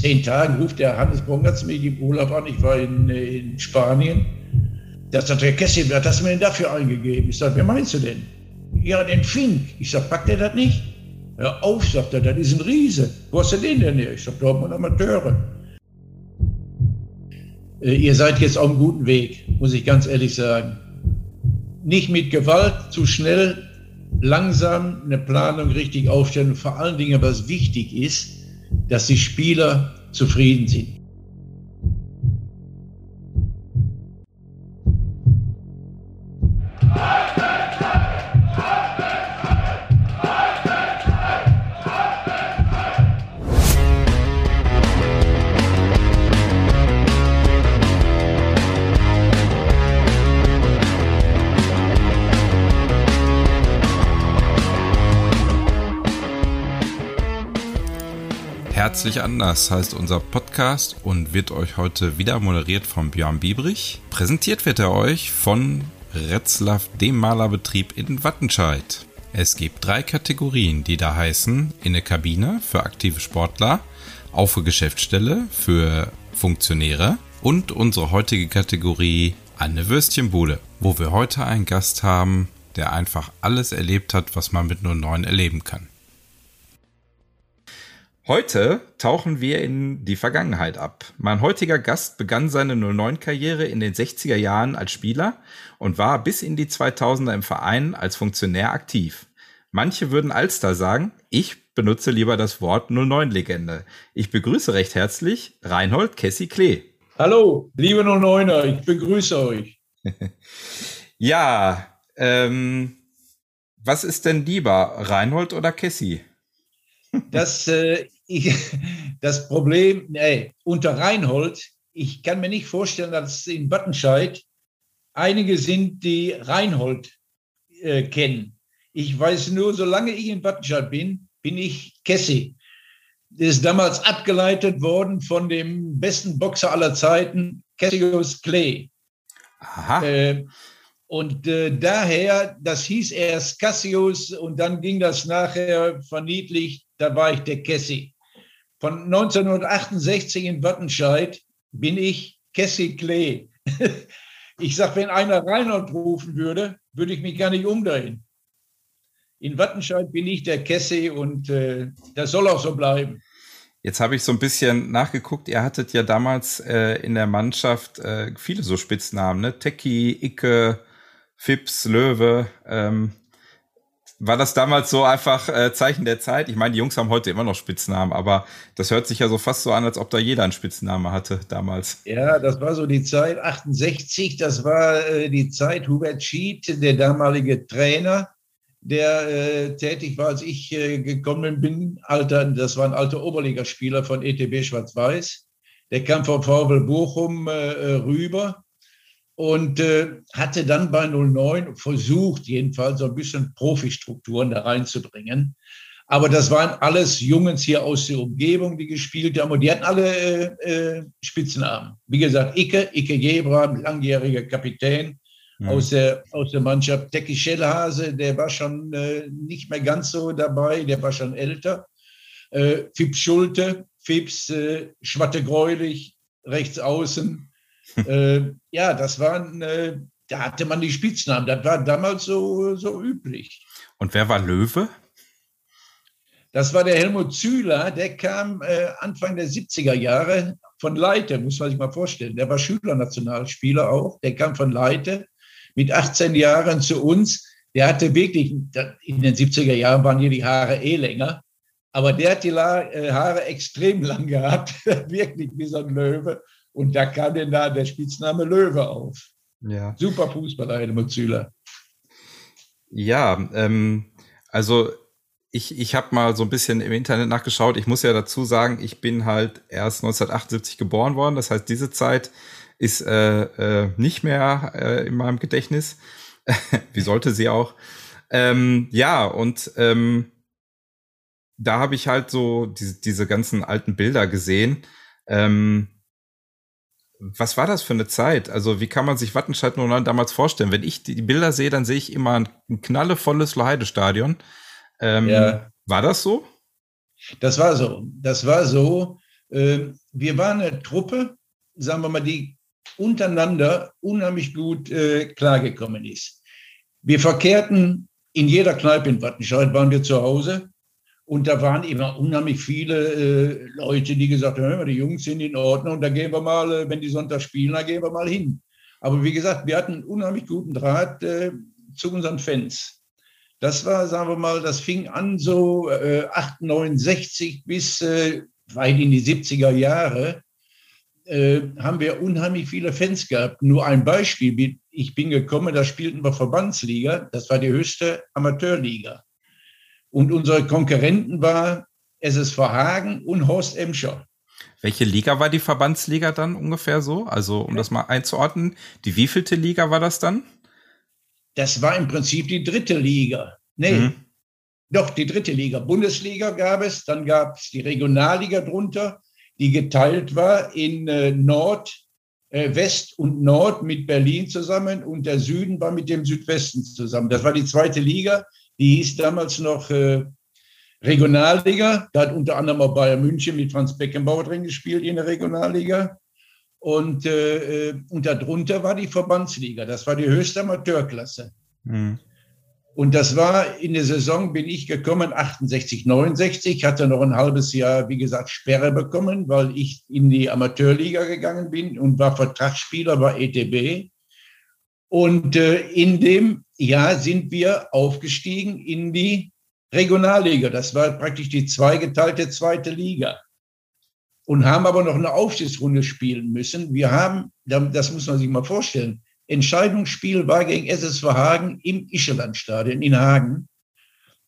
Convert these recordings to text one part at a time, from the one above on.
zehn Tagen ruft der Hannes Bongertz mich im Urlaub an, ich war in, in Spanien. Da sagt der Kessi, was hast du mir denn dafür eingegeben? Ich sage, wer meinst du denn? Ja, den Fink. Ich sage, packt der das nicht? Hör auf, sagt er, das ist ein Riese. Wo hast du den denn her? Ich sage, wir Amateure. Äh, ihr seid jetzt auf einem guten Weg, muss ich ganz ehrlich sagen. Nicht mit Gewalt, zu schnell, langsam eine Planung richtig aufstellen. Vor allen Dingen, was wichtig ist, dass die Spieler zufrieden sind. Herzlich anders heißt unser Podcast und wird euch heute wieder moderiert von Björn Biebrich. Präsentiert wird er euch von Retzlaff, dem Malerbetrieb in Wattenscheid. Es gibt drei Kategorien, die da heißen in der Kabine für aktive Sportler, auf der Geschäftsstelle für Funktionäre und unsere heutige Kategorie eine Würstchenbude, wo wir heute einen Gast haben, der einfach alles erlebt hat, was man mit 09 erleben kann. Heute tauchen wir in die Vergangenheit ab. Mein heutiger Gast begann seine 09-Karriere in den 60er Jahren als Spieler und war bis in die 2000er im Verein als Funktionär aktiv. Manche würden Alster sagen, ich benutze lieber das Wort 09-Legende. Ich begrüße recht herzlich Reinhold Kessi Klee. Hallo, liebe 09er, ich begrüße euch. ja, ähm, was ist denn lieber, Reinhold oder Kessi? Das äh, ich, das Problem, ey, unter Reinhold, ich kann mir nicht vorstellen, dass in Wattenscheid einige sind, die Reinhold äh, kennen. Ich weiß nur, solange ich in Wattenscheid bin, bin ich Kessi. Das ist damals abgeleitet worden von dem besten Boxer aller Zeiten, Cassius Clay. Aha. Äh, und äh, daher, das hieß erst Cassius und dann ging das nachher verniedlicht, da war ich der Kessi. Von 1968 in Wattenscheid bin ich Cassie Klee. Ich sage, wenn einer Reinhold rufen würde, würde ich mich gar nicht umdrehen. In Wattenscheid bin ich der Cassie und äh, das soll auch so bleiben. Jetzt habe ich so ein bisschen nachgeguckt. Ihr hattet ja damals äh, in der Mannschaft äh, viele so Spitznamen, ne? Tecki, Icke, Fips, Löwe. Ähm, war das damals so einfach äh, Zeichen der Zeit? Ich meine, die Jungs haben heute immer noch Spitznamen, aber das hört sich ja so fast so an, als ob da jeder einen Spitzname hatte damals. Ja, das war so die Zeit 68, das war äh, die Zeit Hubert Schied, der damalige Trainer, der äh, tätig war, als ich äh, gekommen bin. Alter, das war ein alter Oberligaspieler von ETB Schwarz-Weiß. Der kam vom VfL Bochum äh, äh, rüber und äh, hatte dann bei 09 versucht, jedenfalls so ein bisschen Profistrukturen da reinzubringen. Aber das waren alles Jungs hier aus der Umgebung, die gespielt haben und die hatten alle äh, äh, Spitznamen. Wie gesagt, Icke, Icke Jebra, langjähriger Kapitän mhm. aus, der, aus der Mannschaft. Tecki Schellhase, der war schon äh, nicht mehr ganz so dabei, der war schon älter. Äh, Fips Schulte, Fips äh, Schwatte Greulich, rechts außen äh, ja, das waren, äh, da hatte man die Spitznamen. Das war damals so, so üblich. Und wer war Löwe? Das war der Helmut Zühler, der kam äh, Anfang der 70er Jahre von Leite, muss man sich mal vorstellen. Der war Schülernationalspieler auch, der kam von Leite mit 18 Jahren zu uns. Der hatte wirklich, in den 70er Jahren waren hier die Haare eh länger, aber der hat die äh, Haare extrem lang gehabt, wirklich wie so ein Löwe. Und da kam denn da der Spitzname Löwe auf. Ja. Super Fußballer, Helmut Zühler. Ja, ähm, also ich, ich habe mal so ein bisschen im Internet nachgeschaut. Ich muss ja dazu sagen, ich bin halt erst 1978 geboren worden. Das heißt, diese Zeit ist äh, äh, nicht mehr äh, in meinem Gedächtnis. Wie sollte sie auch? Ähm, ja, und ähm, da habe ich halt so diese, diese ganzen alten Bilder gesehen. Ähm, was war das für eine Zeit? Also wie kann man sich Wattenscheid 09 damals vorstellen? Wenn ich die Bilder sehe, dann sehe ich immer ein, ein knallevolles Loheide-Stadion. Ähm, ja. War das so? Das war so. Das war so. Ähm, wir waren eine Truppe, sagen wir mal, die untereinander unheimlich gut äh, klargekommen ist. Wir verkehrten in jeder Kneipe in Wattenscheid, waren wir zu Hause. Und da waren immer unheimlich viele äh, Leute, die gesagt haben, die Jungs sind in Ordnung, da gehen wir mal, äh, wenn die Sonntag spielen, da gehen wir mal hin. Aber wie gesagt, wir hatten einen unheimlich guten Draht äh, zu unseren Fans. Das war, sagen wir mal, das fing an so äh, 68 bis äh, weit in die 70er Jahre. Äh, haben wir unheimlich viele Fans gehabt. Nur ein Beispiel, ich bin gekommen, da spielten wir Verbandsliga, das war die höchste Amateurliga. Und unsere Konkurrenten war SSV Hagen und Horst Emscher. Welche Liga war die Verbandsliga dann ungefähr so? Also, um das mal einzuordnen, die wievielte Liga war das dann? Das war im Prinzip die dritte Liga. Nee, mhm. doch, die dritte Liga. Bundesliga gab es, dann gab es die Regionalliga drunter, die geteilt war in äh, Nord, äh, West und Nord mit Berlin zusammen und der Süden war mit dem Südwesten zusammen. Das war die zweite Liga. Die hieß damals noch äh, Regionalliga. Da hat unter anderem auch Bayern München mit Franz Beckenbauer drin gespielt in der Regionalliga. Und, äh, äh, und darunter war die Verbandsliga. Das war die höchste Amateurklasse. Mhm. Und das war in der Saison, bin ich gekommen, 68, 69, hatte noch ein halbes Jahr, wie gesagt, Sperre bekommen, weil ich in die Amateurliga gegangen bin und war Vertragsspieler bei ETB. Und äh, in dem Jahr sind wir aufgestiegen in die Regionalliga. Das war praktisch die zweigeteilte zweite Liga. Und haben aber noch eine Aufstiegsrunde spielen müssen. Wir haben, das muss man sich mal vorstellen, Entscheidungsspiel war gegen SSV Hagen im Ischelandstadion in Hagen.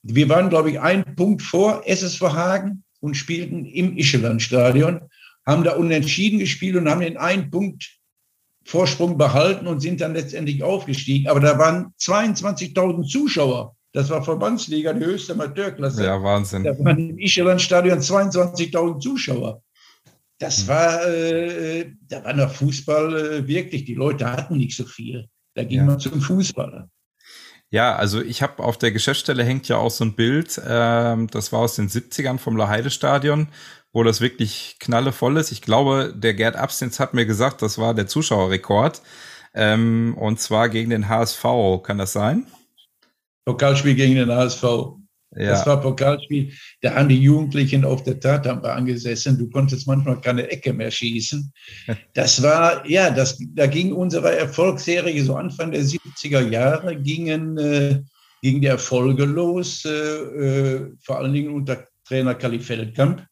Wir waren, glaube ich, einen Punkt vor SSV Hagen und spielten im Ischelandstadion, haben da unentschieden gespielt und haben den einen Punkt Vorsprung behalten und sind dann letztendlich aufgestiegen. Aber da waren 22.000 Zuschauer das war Verbandsliga, die höchste Amateurklasse. Ja, Wahnsinn. Da waren im Ischelandstadion 22.000 Zuschauer. Das hm. war, äh, da war noch Fußball äh, wirklich, die Leute hatten nicht so viel. Da ging ja. man zum Fußballer. Ja, also ich habe auf der Geschäftsstelle hängt ja auch so ein Bild, ähm, das war aus den 70ern vom Laheide-Stadion, wo das wirklich knallevoll ist. Ich glaube, der Gerd Abstins hat mir gesagt, das war der Zuschauerrekord. Ähm, und zwar gegen den HSV, kann das sein? Pokalspiel gegen den HSV. Ja. Das war Pokalspiel. Da haben die Jugendlichen auf der Tatrampe angesessen. Du konntest manchmal keine Ecke mehr schießen. Das war, ja, das, da ging unsere Erfolgsserie so Anfang der 70er Jahre, gingen, äh, ging die Erfolge los, äh, äh, vor allen Dingen unter Trainer Kali Feldkamp.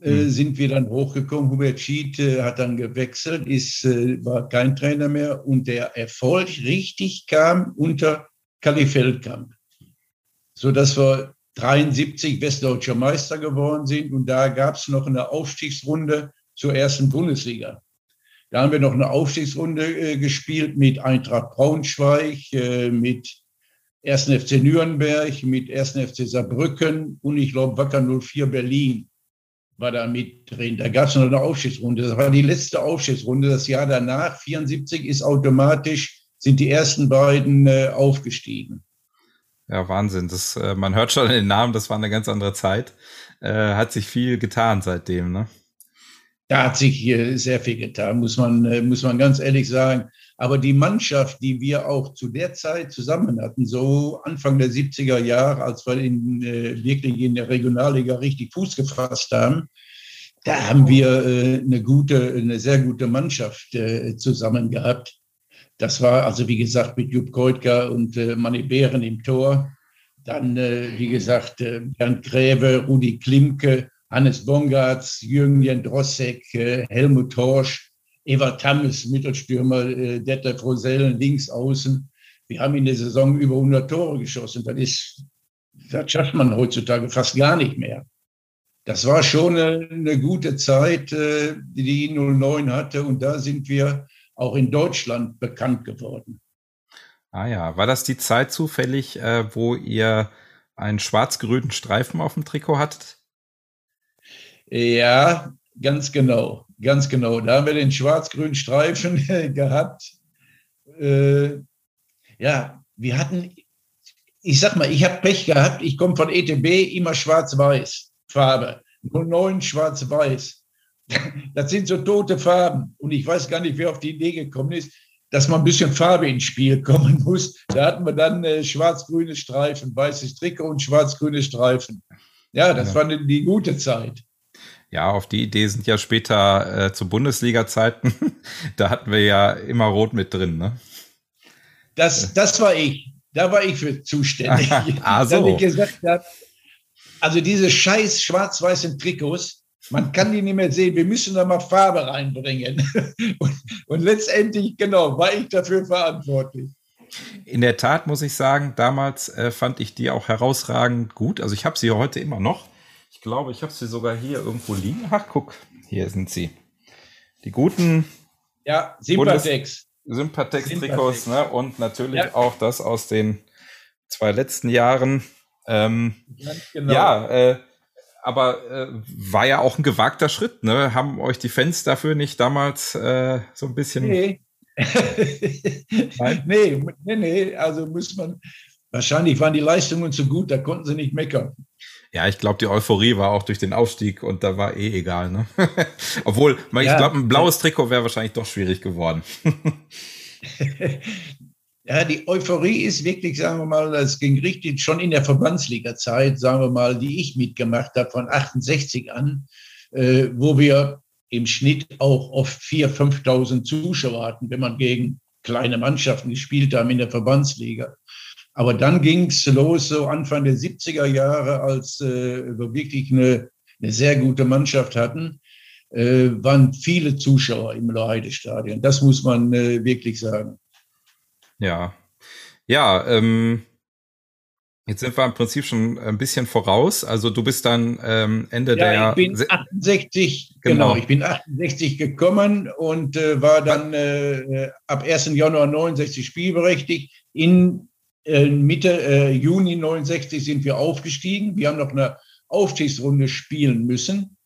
Äh, mhm. Sind wir dann hochgekommen. Hubert Schied äh, hat dann gewechselt, ist, äh, war kein Trainer mehr und der Erfolg richtig kam unter Kali Feldkamp, sodass wir 73 westdeutscher Meister geworden sind und da gab es noch eine Aufstiegsrunde zur ersten Bundesliga. Da haben wir noch eine Aufstiegsrunde äh, gespielt mit Eintracht Braunschweig, äh, mit 1. FC Nürnberg, mit 1. FC Saarbrücken und ich glaube Wacker 04 Berlin war da mit drin. Da gab es noch eine Aufstiegsrunde. Das war die letzte Aufstiegsrunde. Das Jahr danach, 74, ist automatisch sind die ersten beiden äh, aufgestiegen. Ja, Wahnsinn. Das, äh, man hört schon den Namen, das war eine ganz andere Zeit. Äh, hat sich viel getan seitdem, ne? Da hat sich hier sehr viel getan, muss man, äh, muss man ganz ehrlich sagen. Aber die Mannschaft, die wir auch zu der Zeit zusammen hatten, so Anfang der 70er Jahre, als wir in, äh, wirklich in der Regionalliga richtig Fuß gefasst haben, da haben wir äh, eine gute, eine sehr gute Mannschaft äh, zusammen gehabt. Das war also, wie gesagt, mit Jupp Koitka und äh, Manny Behren im Tor. Dann, äh, wie gesagt, äh, Bernd Gräve, Rudi Klimke, Hannes Bongartz, Jürgen Jendrossek, äh, Helmut Horsch, Eva Tammes, Mittelstürmer, äh, Detlef Rosellen, links außen. Wir haben in der Saison über 100 Tore geschossen. Das ist, das schafft man heutzutage fast gar nicht mehr. Das war schon eine, eine gute Zeit, äh, die die 09 hatte. Und da sind wir auch in Deutschland bekannt geworden. Ah ja, war das die Zeit zufällig, äh, wo ihr einen schwarz-grünen Streifen auf dem Trikot hattet? Ja, ganz genau, ganz genau. Da haben wir den schwarz-grünen Streifen gehabt. Äh, ja, wir hatten, ich sag mal, ich habe Pech gehabt. Ich komme von ETB immer schwarz-weiß Farbe, nur neun schwarz-weiß. das sind so tote Farben. Und ich weiß gar nicht, wer auf die Idee gekommen ist, dass man ein bisschen Farbe ins Spiel kommen muss. Da hatten wir dann äh, schwarz-grüne Streifen, weißes Trikot und schwarz-grüne Streifen. Ja, das ja. war die gute Zeit. Ja, auf die Idee sind ja später äh, zu Bundesliga-Zeiten. da hatten wir ja immer Rot mit drin, ne? Das, das war ich. Da war ich für zuständig. ah, so. ich gesagt habe, also diese scheiß schwarz-weißen Trikots, man kann die nicht mehr sehen. Wir müssen da mal Farbe reinbringen. Und, und letztendlich, genau, war ich dafür verantwortlich. In der Tat muss ich sagen, damals äh, fand ich die auch herausragend gut. Also ich habe sie heute immer noch. Glaube, ich habe sie sogar hier irgendwo liegen. Ach, guck, hier sind sie. Die guten. Ja, Sympathex. Sympathex-Trikots, ne? Und natürlich ja. auch das aus den zwei letzten Jahren. Ähm, genau. Ja, äh, aber äh, war ja auch ein gewagter Schritt, ne? Haben euch die Fans dafür nicht damals äh, so ein bisschen. Nee. nee, nee, nee, also muss man. Wahrscheinlich waren die Leistungen zu gut, da konnten sie nicht meckern. Ja, ich glaube, die Euphorie war auch durch den Aufstieg und da war eh egal. Ne? Obwohl, ja, ich glaube, ein blaues Trikot wäre wahrscheinlich doch schwierig geworden. ja, die Euphorie ist wirklich, sagen wir mal, das ging richtig schon in der Verbandsliga-Zeit, sagen wir mal, die ich mitgemacht habe, von 68 an, äh, wo wir im Schnitt auch oft 4.000, 5.000 Zuschauer hatten, wenn man gegen kleine Mannschaften gespielt haben in der Verbandsliga. Aber dann ging es los, so Anfang der 70er Jahre, als äh, wir wirklich eine, eine sehr gute Mannschaft hatten, äh, waren viele Zuschauer im Loheide-Stadion. Das muss man äh, wirklich sagen. Ja, ja, ähm, jetzt sind wir im Prinzip schon ein bisschen voraus. Also du bist dann ähm, Ende ja, der... Ich bin 68, genau. genau, ich bin 68 gekommen und äh, war dann äh, ab 1. Januar 69 spielberechtigt. In äh, Mitte äh, Juni 69 sind wir aufgestiegen. Wir haben noch eine Aufstiegsrunde spielen müssen,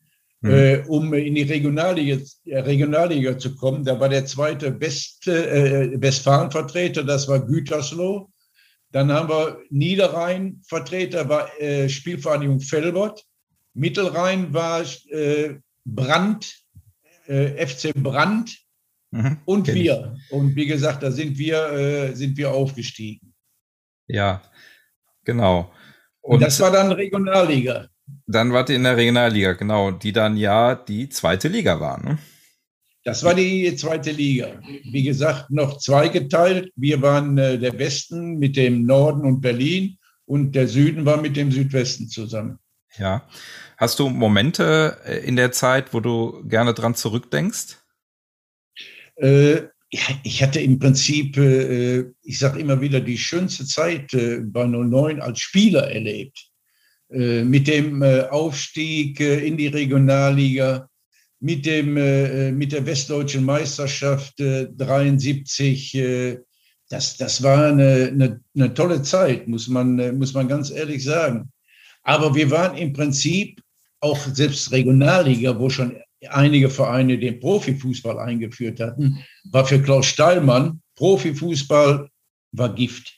mhm. äh, um in die Regionalliga, äh, Regionalliga zu kommen. Da war der zweite beste äh, Westfalen-Vertreter, das war Gütersloh. Dann haben wir Niederrhein Vertreter, war äh, Spielvereinigung Felbert. Mittelrhein war äh, Brand, äh, FC Brand mhm, und wir. Und wie gesagt, da sind wir, äh, sind wir aufgestiegen. Ja, genau. Und das war dann Regionalliga. Dann wart ihr in der Regionalliga, genau, die dann ja die zweite Liga war. Ne? Das war die zweite Liga. Wie gesagt, noch zweigeteilt. Wir waren äh, der Westen mit dem Norden und Berlin und der Süden war mit dem Südwesten zusammen. Ja. Hast du Momente äh, in der Zeit, wo du gerne dran zurückdenkst? Äh, ich hatte im Prinzip, äh, ich sage immer wieder, die schönste Zeit äh, bei 09 als Spieler erlebt. Äh, mit dem Aufstieg in die Regionalliga, mit, dem, mit der Westdeutschen Meisterschaft 73. Das, das war eine, eine, eine tolle Zeit, muss man, muss man ganz ehrlich sagen. Aber wir waren im Prinzip auch selbst Regionalliga, wo schon einige Vereine den Profifußball eingeführt hatten, war für Klaus Steilmann, Profifußball war Gift.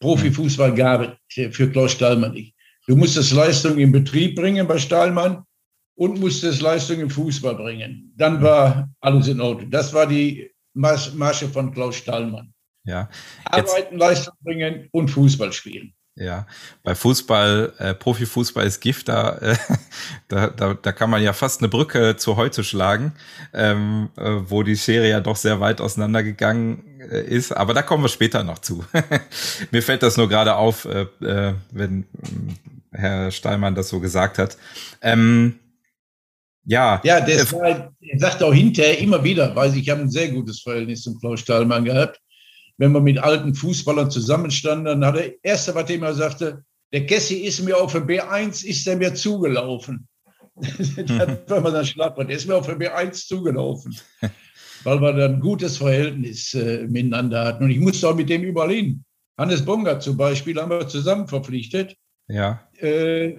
Profifußball gab es für Klaus Steilmann nicht. Du musstest Leistung im Betrieb bringen bei Steilmann und musstest Leistung im Fußball bringen. Dann war alles in Ordnung. Das war die Masche von Klaus Stallmann. Ja. Arbeiten, Leistung bringen und Fußball spielen. Ja, bei Fußball, äh, Profifußball ist Gift, da, äh, da, da, da kann man ja fast eine Brücke zu heute schlagen, ähm, äh, wo die Schere ja doch sehr weit auseinandergegangen äh, ist. Aber da kommen wir später noch zu. Mir fällt das nur gerade auf, äh, äh, wenn äh, Herr Steinmann das so gesagt hat. Ähm, ja. Ja, der, äh, der sagt auch hinterher immer wieder, weil ich habe ein sehr gutes Verhältnis zum Klaus Stahlmann gehabt wenn wir mit alten Fußballern zusammenstanden, dann hat der Erste, was er immer sagte, der Kessi ist mir auf der B1, ist er mir zugelaufen. das war mal das Schlagwort, der ist mir auf der B1 zugelaufen. Weil wir dann ein gutes Verhältnis äh, miteinander hatten. Und ich musste auch mit dem überall hin. Hannes Bonger zum Beispiel haben wir zusammen verpflichtet. Ja. Äh,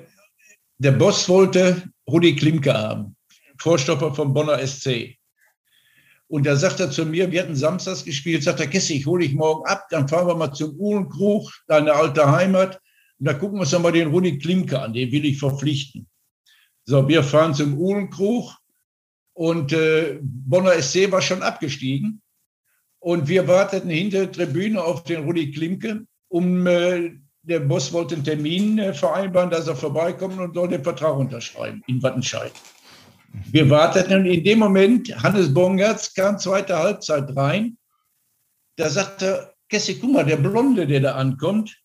der Boss wollte Rudi Klimke haben, Vorstopper vom Bonner SC. Und da sagt er zu mir, wir hatten samstags gespielt, sagt er, Kesse, ich hole dich morgen ab, dann fahren wir mal zum Uhlenkrug, deine alte Heimat. Und da gucken wir uns dann mal den Rudi Klimke an, den will ich verpflichten. So, wir fahren zum Uhlenkrug Und äh, Bonner SC war schon abgestiegen. Und wir warteten hinter der Tribüne auf den Rudi Klimke, um äh, der Boss wollte einen Termin äh, vereinbaren, dass er vorbeikommt und soll den Vertrag unterschreiben in Wattenscheid. Wir warteten und in dem Moment, Hannes Bongertz kam zweite Halbzeit rein. Da sagte Kessi, guck mal, der Blonde, der da ankommt,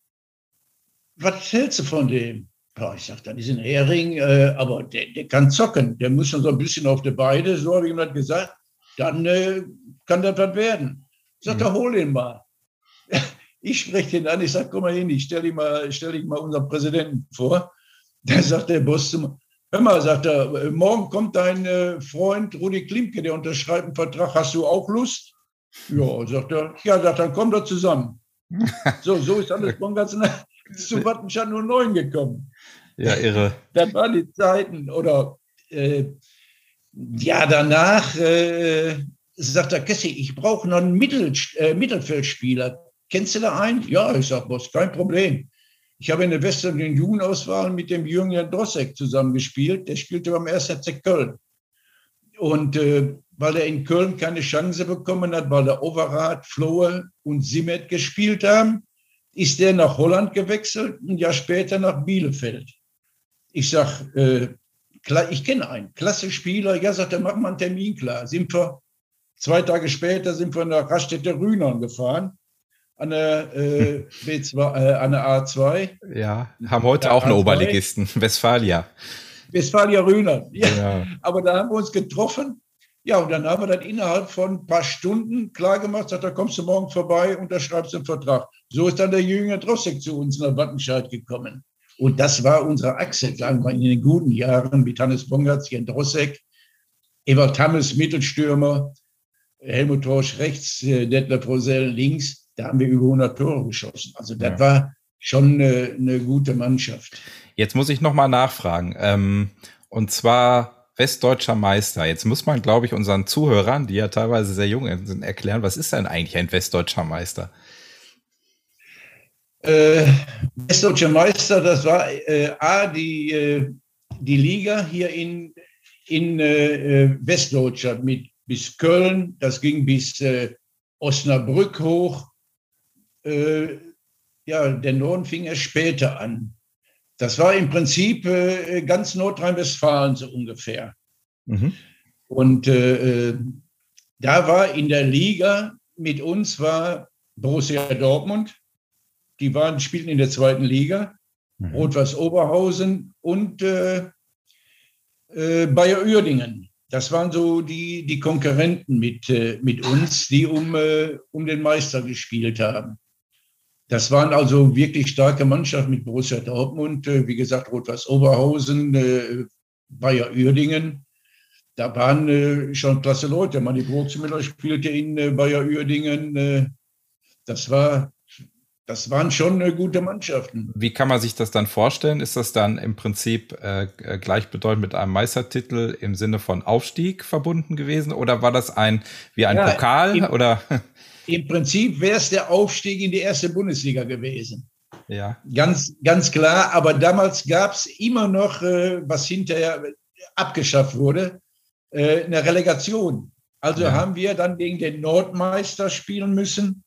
was hältst du von dem? Ja, ich sagte, das ist ein Hering, äh, aber der, der, kann zocken. Der muss schon so ein bisschen auf die Beine, so habe ich ihm das gesagt. Dann äh, kann das was werden. Ich sagte, mhm. hol ihn mal. Ich spreche ihn an, ich sage, komm mal hin, ich stelle dich mal, stell mal unseren Präsidenten vor. Da sagt der Boss zu mir, hör mal, sagt er, morgen kommt dein äh, Freund Rudi Klimke, der unterschreibt einen Vertrag, hast du auch Lust? Ja, sagt er, ja, sagt, dann kommt er zusammen. So, so ist alles von ganz zu Wattenscheid 09 gekommen. Ja, irre. Das waren die Zeiten. Oder äh, ja, danach äh, sagt der Kessi, ich brauche noch einen Mittel, äh, Mittelfeldspieler. Kennst du da einen? Ja, ich sage, Boss, kein Problem. Ich habe in der westlichen Jugendauswahl mit dem Jürgen Drossek zusammengespielt. Der spielte beim 1. FC Köln. Und äh, weil er in Köln keine Chance bekommen hat, weil der Overath, Flohe und Simet gespielt haben, ist er nach Holland gewechselt, ein Jahr später nach Bielefeld. Ich sage, äh, ich kenne einen, klasse Spieler. Ja, sagt er, mach mal einen Termin klar. Sind wir, zwei Tage später sind wir nach Raststätte Rühnern gefahren an der, äh, B2, äh, an der A2. Ja, haben heute auch einen Oberligisten, Westfalia. Westfalia Rühner. Ja. ja. Aber da haben wir uns getroffen. Ja, und dann haben wir dann innerhalb von ein paar Stunden klargemacht, sagt, da kommst du morgen vorbei, unterschreibst den Vertrag. So ist dann der Jünger Drossek zu uns nach Wattenscheid gekommen. Und das war unsere Achse, sagen wir, in den guten Jahren mit Hannes Bongatz, Jan Drossek, Ewald Hammes, Mittelstürmer, Helmut Torsch rechts, äh, Detlef Rosell links da haben wir über 100 Tore geschossen. Also das ja. war schon eine, eine, gute Mannschaft. Jetzt muss ich noch mal nachfragen. Ähm, und zwar westdeutscher Meister. Jetzt muss man, glaube ich, unseren Zuhörern, die ja teilweise sehr jung sind, erklären, was ist denn eigentlich ein westdeutscher Meister? Äh, westdeutscher Meister, das war äh, A, die, äh, die Liga hier in, in äh, äh, Westdeutschland mit bis Köln, das ging bis äh, Osnabrück hoch, äh, ja, der Norden fing erst später an. Das war im Prinzip äh, ganz Nordrhein-Westfalen so ungefähr. Mhm. Und äh, äh, da war in der Liga mit uns war Borussia Dortmund. Die waren, spielten in der zweiten Liga. Mhm. Rot-Weiß Oberhausen und äh, äh, Bayer Uerdingen. Das waren so die, die Konkurrenten mit, äh, mit uns, die um, um den Meister gespielt haben. Das waren also wirklich starke Mannschaften mit Borussia Dortmund, äh, wie gesagt, Rot-Weiß Oberhausen, äh, Bayer Uerdingen. Da waren äh, schon klasse Leute. Manni Brooksmüller spielte in Bayer Uerdingen. Das war das waren schon gute Mannschaften. Wie kann man sich das dann vorstellen? Ist das dann im Prinzip äh, gleichbedeutend mit einem Meistertitel im Sinne von Aufstieg verbunden gewesen? Oder war das ein wie ein ja, Pokal? Im, oder? Im Prinzip wäre es der Aufstieg in die erste Bundesliga gewesen. Ja. Ganz, ganz klar. Aber damals gab es immer noch, äh, was hinterher abgeschafft wurde, äh, eine Relegation. Also ja. haben wir dann gegen den Nordmeister spielen müssen,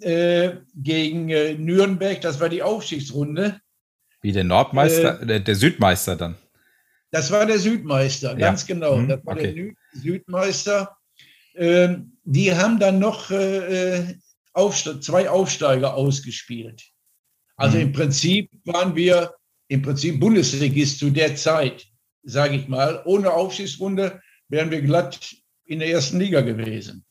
äh, gegen äh, Nürnberg. Das war die Aufstiegsrunde. Wie der Nordmeister, äh, der, der, Südmeister dann? Das war der Südmeister, ja. ganz genau. Mhm, das war okay. der Südmeister. Ähm, die haben dann noch äh, äh Aufste zwei Aufsteiger ausgespielt. Also mhm. im Prinzip waren wir im Prinzip Bundesligist zu der Zeit, sage ich mal. Ohne Aufstiegsrunde wären wir glatt in der ersten Liga gewesen.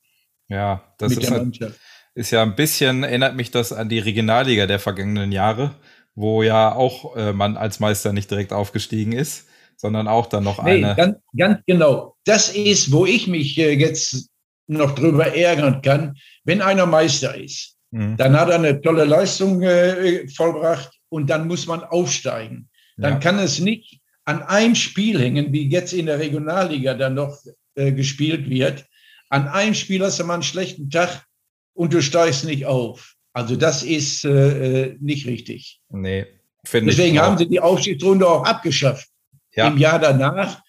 Ja, das ist, halt, ist, ja ein bisschen, erinnert mich das an die Regionalliga der vergangenen Jahre, wo ja auch äh, man als Meister nicht direkt aufgestiegen ist, sondern auch dann noch nee, eine. Ganz, ganz genau. Das ist, wo ich mich äh, jetzt noch drüber ärgern kann, wenn einer Meister ist. Mhm. Dann hat er eine tolle Leistung äh, vollbracht und dann muss man aufsteigen. Dann ja. kann es nicht an einem Spiel hängen, wie jetzt in der Regionalliga dann noch äh, gespielt wird. An einem Spiel hast du mal einen schlechten Tag und du steigst nicht auf. Also das ist äh, äh nicht richtig. Nee, finde ich. Deswegen haben sie die Aufstiegsrunde auch abgeschafft. Ja. Im Jahr danach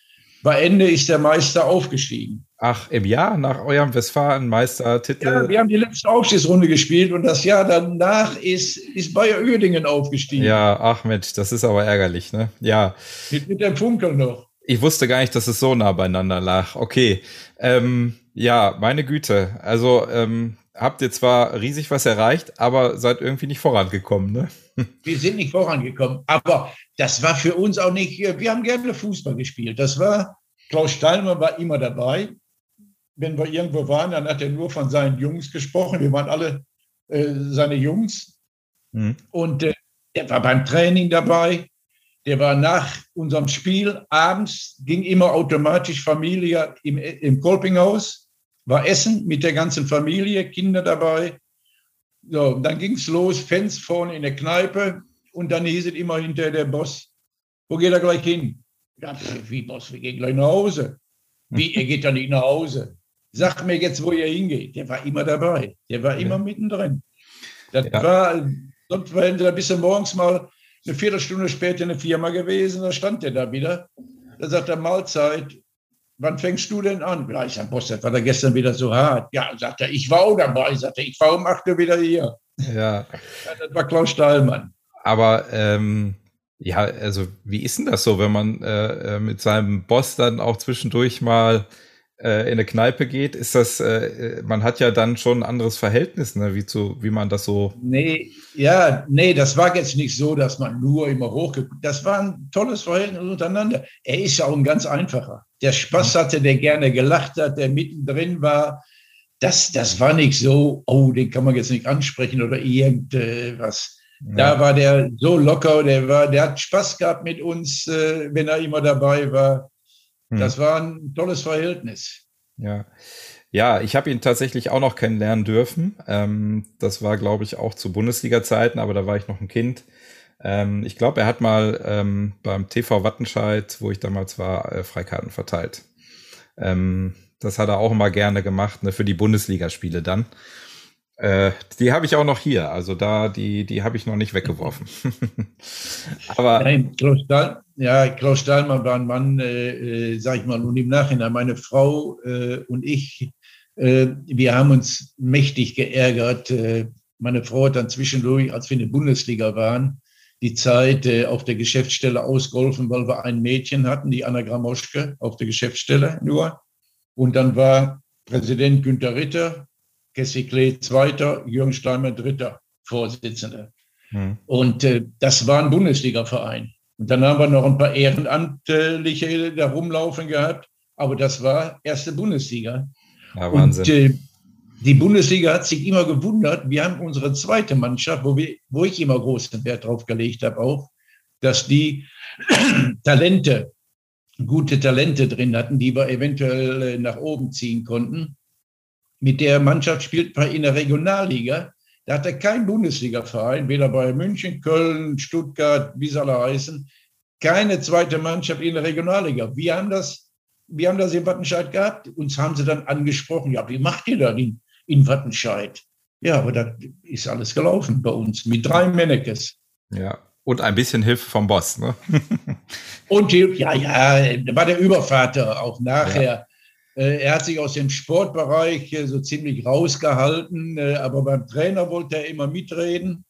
Bei Ende ist der Meister aufgestiegen. Ach, im Jahr nach eurem Westfalen-Meistertitel? Ja, wir haben die letzte Aufstiegsrunde gespielt und das Jahr danach ist, ist Bayer Uerdingen aufgestiegen. Ja, ach Mensch, das ist aber ärgerlich, ne? Ja. Mit, mit dem Funkel noch. Ich wusste gar nicht, dass es so nah beieinander lag. Okay. Ähm, ja, meine Güte. Also ähm, habt ihr zwar riesig was erreicht, aber seid irgendwie nicht vorangekommen, ne? Wir sind nicht vorangekommen, aber das war für uns auch nicht, wir haben gerne Fußball gespielt. Das war, Klaus Steinmann war immer dabei. Wenn wir irgendwo waren, dann hat er nur von seinen Jungs gesprochen. Wir waren alle äh, seine Jungs. Mhm. Und äh, er war beim Training dabei. Der war nach unserem Spiel abends, ging immer automatisch Familie im, im Kolpinghaus, war Essen mit der ganzen Familie, Kinder dabei. So, dann ging es los, Fans vorne in der Kneipe, und dann hieß es immer hinter der Boss, wo geht er gleich hin? Ja, wie Boss, wir gehen gleich nach Hause. Wie, er geht ja nicht nach Hause. Sag mir jetzt, wo ihr hingeht. Der war immer dabei. Der war immer ja. mittendrin. Das ja. war, sonst wären sie da bis morgens mal eine Viertelstunde später in der Firma gewesen, da stand der da wieder. Da sagt er, Mahlzeit, wann fängst du denn an? Ja, ich sag, Boss, das war da gestern wieder so hart. Ja, sagt er, ich war auch dabei. Sagt er, ich war um 8 Uhr wieder hier. Ja. ja das war Klaus Stahlmann. Aber ähm, ja, also wie ist denn das so, wenn man äh, äh, mit seinem Boss dann auch zwischendurch mal äh, in eine Kneipe geht? Ist das, äh, man hat ja dann schon ein anderes Verhältnis, ne, wie, zu, wie man das so. Nee, ja, nee, das war jetzt nicht so, dass man nur immer hochgeguckt Das war ein tolles Verhältnis untereinander. Er ist ja auch ein ganz einfacher. Der Spaß hatte, der gerne gelacht hat, der mittendrin war. Das, das war nicht so, oh, den kann man jetzt nicht ansprechen oder irgendwas. Da war der so locker, der, war, der hat Spaß gehabt mit uns, äh, wenn er immer dabei war. Hm. Das war ein tolles Verhältnis. Ja. Ja, ich habe ihn tatsächlich auch noch kennenlernen dürfen. Ähm, das war, glaube ich, auch zu Bundesliga-Zeiten, aber da war ich noch ein Kind. Ähm, ich glaube, er hat mal ähm, beim TV Wattenscheid, wo ich damals war, äh, Freikarten verteilt. Ähm, das hat er auch immer gerne gemacht, ne, für die Bundesligaspiele dann. Äh, die habe ich auch noch hier. Also da, die, die habe ich noch nicht weggeworfen. Aber. Nein, Klaus, Stahl, ja, Klaus Stahlmann war ein Mann, äh, äh, sag ich mal, nun im Nachhinein. Meine Frau äh, und ich, äh, wir haben uns mächtig geärgert. Äh, meine Frau hat dann zwischendurch, als wir in der Bundesliga waren, die Zeit auf der Geschäftsstelle ausgeholfen, weil wir ein Mädchen hatten, die Anna Gramoschke, auf der Geschäftsstelle nur. Und dann war Präsident Günter Ritter Kessi Klee Zweiter, Jürgen Steinmann Dritter Vorsitzender. Hm. Und äh, das war ein Bundesliga-Verein. Und dann haben wir noch ein paar Ehrenamtliche da rumlaufen gehabt, aber das war erste Bundesliga. Ja, Wahnsinn. Und äh, die Bundesliga hat sich immer gewundert. Wir haben unsere zweite Mannschaft, wo, wir, wo ich immer großen Wert drauf gelegt habe, auch, dass die Talente, gute Talente drin hatten, die wir eventuell äh, nach oben ziehen konnten mit der Mannschaft spielt man in der Regionalliga. Da hat er kein Bundesliga-Verein, weder bei München, Köln, Stuttgart, wie soll er heißen, keine zweite Mannschaft in der Regionalliga. Wir haben das, wir haben das in Wattenscheid gehabt. Uns haben sie dann angesprochen, ja, wie macht ihr das in, in Wattenscheid? Ja, aber da ist alles gelaufen bei uns mit drei Mennekes. Ja, und ein bisschen Hilfe vom Boss, ne? und ja, ja, da war der Übervater auch nachher. Ja. Äh, er hat sich aus dem Sportbereich so ziemlich rausgehalten, äh, aber beim Trainer wollte er immer mitreden.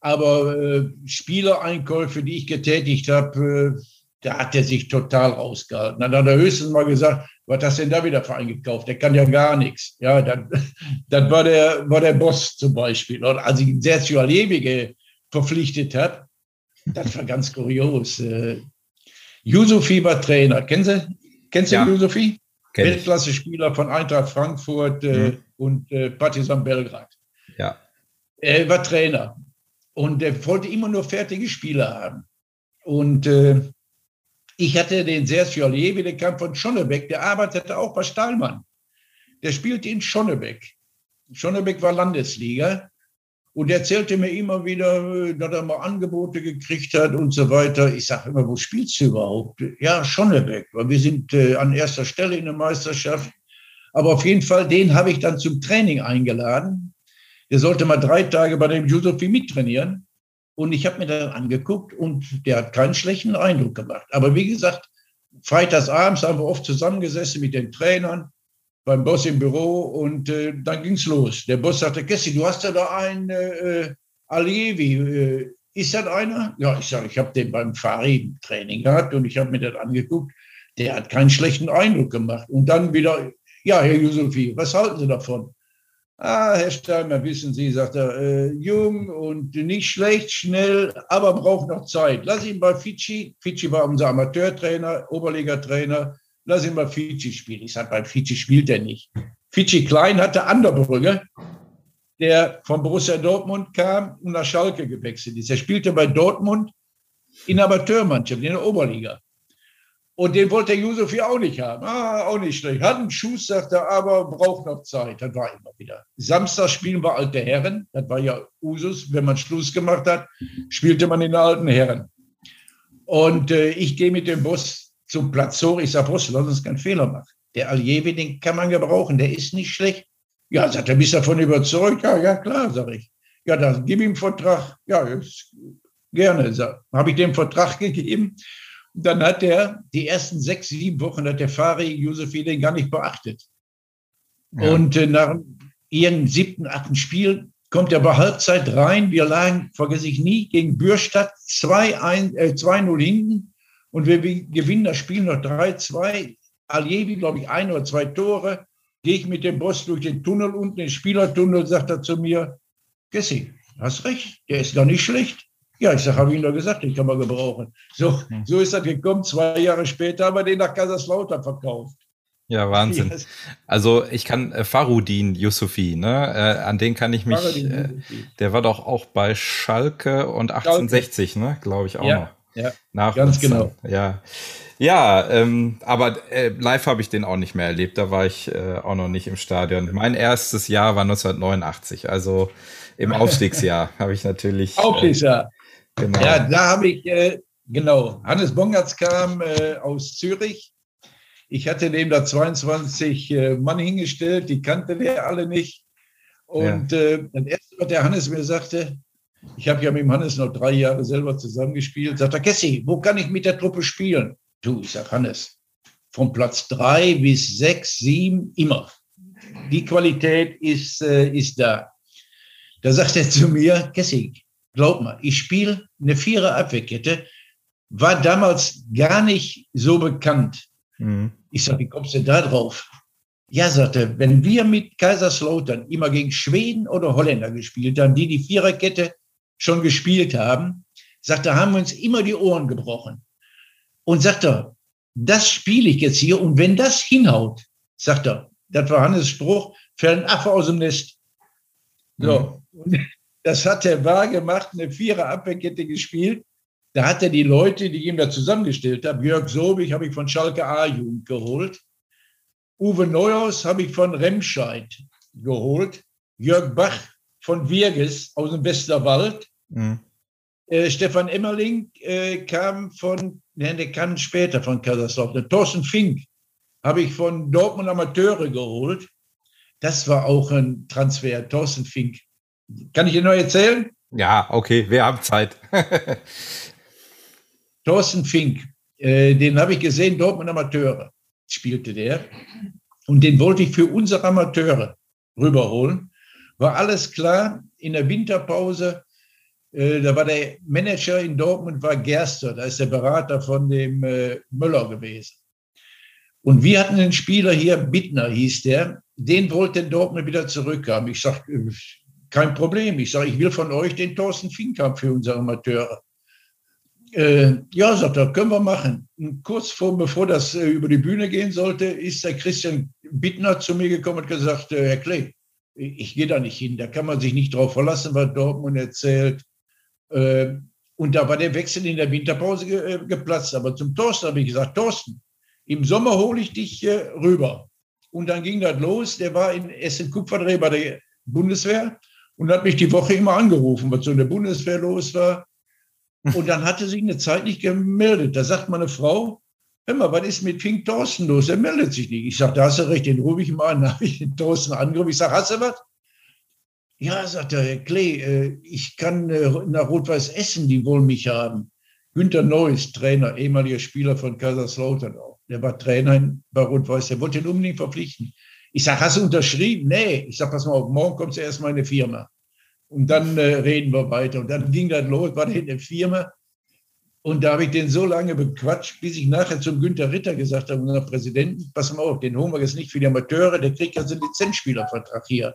Aber äh, Spielereinkäufe, die ich getätigt habe, da hat er sich total rausgehalten. Dann hat er höchstens mal gesagt, was hast du denn da wieder für eingekauft? Der kann ja gar nichts. Ja, dann, dann war, der, war der Boss zum Beispiel. Oder als ich Sergio Allewige verpflichtet habe, das war ganz kurios. Äh, Yusufi war Trainer. Kennen Sie, kennst du ja. Yusufi? Weltklasse-Spieler von Eintracht Frankfurt äh, mhm. und äh, Partizan Belgrad. Ja. Er war Trainer und er wollte immer nur fertige Spieler haben. Und äh, ich hatte den Sergio Levi, der kam von Schonnebeck, der arbeitete auch bei Stahlmann. Der spielte in Schonnebeck. Schonnebeck war Landesliga und er erzählte mir immer wieder, dass er mal Angebote gekriegt hat und so weiter. Ich sage immer, wo spielst du überhaupt? Ja, Schonnebeck, weil wir sind äh, an erster Stelle in der Meisterschaft. Aber auf jeden Fall, den habe ich dann zum Training eingeladen. Der sollte mal drei Tage bei dem Yusufi mittrainieren. Und ich habe mir dann angeguckt und der hat keinen schlechten Eindruck gemacht. Aber wie gesagt, freitagsabends haben wir oft zusammengesessen mit den Trainern beim Boss im Büro und äh, dann ging's los. Der Boss sagte, Kessi, du hast ja da einen äh, Alievi. Äh, ist das einer? Ja, ich sage, ich habe den beim Farid-Training gehabt und ich habe mir das angeguckt. Der hat keinen schlechten Eindruck gemacht. Und dann wieder, ja, Herr Yusufi, was halten Sie davon? Ah, Herr Steinmer, wissen Sie, sagt er, äh, jung und nicht schlecht, schnell, aber braucht noch Zeit. Lass ihn bei Fidschi, Fidschi war unser Amateurtrainer, Oberligatrainer, lass ihn bei Fidschi spielen. Ich sage, bei Fidschi spielt er nicht. Fidschi Klein hatte Anderbrügge, der von Borussia Dortmund kam und nach Schalke gewechselt ist. Er spielte bei Dortmund in Amateurmannschaft, in der Oberliga. Und den wollte der Yusufi auch nicht haben. Ah, auch nicht schlecht. Hat einen Schuss, sagt er, aber braucht noch Zeit. Das war immer wieder. Samstag spielen wir alte Herren. Das war ja Usus. Wenn man Schluss gemacht hat, spielte man in der alten Herren. Und äh, ich gehe mit dem Boss zum Platz hoch. Ich sage, Boss, lass uns keinen Fehler machen. Der Aljewi, den kann man gebrauchen. Der ist nicht schlecht. Ja, sagt er, bist du davon überzeugt? Ja, ja, klar, sage ich. Ja, dann gib ihm Vertrag. Ja, ist, gerne. Habe ich dem Vertrag gegeben. Dann hat er die ersten sechs, sieben Wochen hat der Fari Josefi den gar nicht beachtet. Ja. Und äh, nach ihrem siebten, achten Spiel kommt er bei Halbzeit rein. Wir lagen, vergesse ich nie, gegen Bürstadt 2-0 äh, hinten und wir gewinnen das Spiel noch 3-2. Aljevi, glaube ich, ein oder zwei Tore. Gehe ich mit dem Boss durch den Tunnel unten, den Spielertunnel, sagt er zu mir, Gessi, hast recht, der ist gar nicht schlecht. Ja, ich sage, habe ich Ihnen doch gesagt, den kann man gebrauchen. So, hm. so ist das gekommen. Zwei Jahre später haben wir den nach Kaiserslautern verkauft. Ja, Wahnsinn. Also ich kann äh, Farudin Yusufi, ne? Äh, an den kann ich mich. Äh, der war doch auch bei Schalke und 1860, Schalke. ne? Glaube ich auch ja, noch. Ja, ganz genau. Ja, ja, ähm, aber äh, live habe ich den auch nicht mehr erlebt. Da war ich äh, auch noch nicht im Stadion. Mein erstes Jahr war 1989, also im Aufstiegsjahr habe ich natürlich. Äh, Aufstiegsjahr. Genau. Ja, da habe ich, äh, genau, Hannes Bongatz kam äh, aus Zürich. Ich hatte dem da 22 äh, Mann hingestellt, die kannte der alle nicht. Und ja. äh, das erste, was der Hannes mir sagte, ich habe ja mit dem Hannes noch drei Jahre selber zusammengespielt, sagt er, Kessi, wo kann ich mit der Truppe spielen? Du, ich sage, Hannes, von Platz drei bis sechs, sieben, immer. Die Qualität ist, äh, ist da. Da sagt er zu mir, Kessi, glaub mal, ich spiele eine Vierer Abwehrkette, war damals gar nicht so bekannt. Mhm. Ich sage, wie kommst du da drauf? Ja, sagte, wenn wir mit Kaiserslautern immer gegen Schweden oder Holländer gespielt haben, die die Viererkette schon gespielt haben, sagte, haben wir uns immer die Ohren gebrochen. Und sagte, das spiele ich jetzt hier und wenn das hinhaut, sagt er, das war Hannes Spruch, fällt ein Affe aus dem Nest. So. Mhm. Das hat er wahr gemacht, eine Vierer Abwehrkette gespielt. Da hat er die Leute, die ihm da zusammengestellt haben, Jörg Sobig habe ich von Schalke A-Jugend geholt. Uwe Neuhaus habe ich von Remscheid geholt. Jörg Bach von Wirges aus dem Westerwald. Mhm. Äh, Stefan Emmerling äh, kam von, nein, der kam später von Kaiserslautern. Thorsten Fink habe ich von Dortmund Amateure geholt. Das war auch ein Transfer, Thorsten Fink. Kann ich dir noch erzählen? Ja, okay, wir haben Zeit. Thorsten Fink, äh, den habe ich gesehen, Dortmund Amateure spielte der. Und den wollte ich für unsere Amateure rüberholen. War alles klar. In der Winterpause, äh, da war der Manager in Dortmund, war Gerster, da ist der Berater von dem äh, Möller gewesen. Und wir hatten einen Spieler hier, Bittner hieß der, den wollte Dortmund wieder zurückhaben. Ich sagte, äh, kein Problem. Ich sage, ich will von euch den Thorsten Fink haben für unsere Amateure. Äh, ja, sagt er, können wir machen. Und kurz vor, bevor das äh, über die Bühne gehen sollte, ist der Christian Bittner zu mir gekommen und gesagt, äh, Herr Klee, ich gehe da nicht hin, da kann man sich nicht drauf verlassen, was Dortmund erzählt. Äh, und da war der Wechsel in der Winterpause äh, geplatzt. Aber zum Thorsten habe ich gesagt, Thorsten, im Sommer hole ich dich rüber. Und dann ging das los. Der war in Essen-Kupferdreh bei der Bundeswehr und hat mich die Woche immer angerufen, was so in der Bundeswehr los war. Und dann hatte sich eine Zeit nicht gemeldet. Da sagt meine Frau, hör mal, was ist mit Fink Thorsten los? Er meldet sich nicht. Ich sage, da hast du recht, den rufe ich mal an. Da habe ich den Thorsten angerufen. Ich sage, hast du was? Ja, sagt er, Herr Klee, äh, ich kann äh, nach Rot-Weiß Essen, die wollen mich haben. Günter Neuss, Trainer, ehemaliger Spieler von Kaiserslautern auch. Der war Trainer bei Rot-Weiß, der wollte ihn unbedingt verpflichten. Ich sage, hast du unterschrieben? Nee. Ich sage, pass mal auf, morgen kommst du erstmal in eine Firma. Und dann äh, reden wir weiter. Und dann ging das los, war in der Firma. Und da habe ich den so lange bequatscht, bis ich nachher zum Günter Ritter gesagt habe, unser Präsidenten, pass mal auf, den wir jetzt nicht für die Amateure, der kriegt jetzt einen Lizenzspielervertrag hier.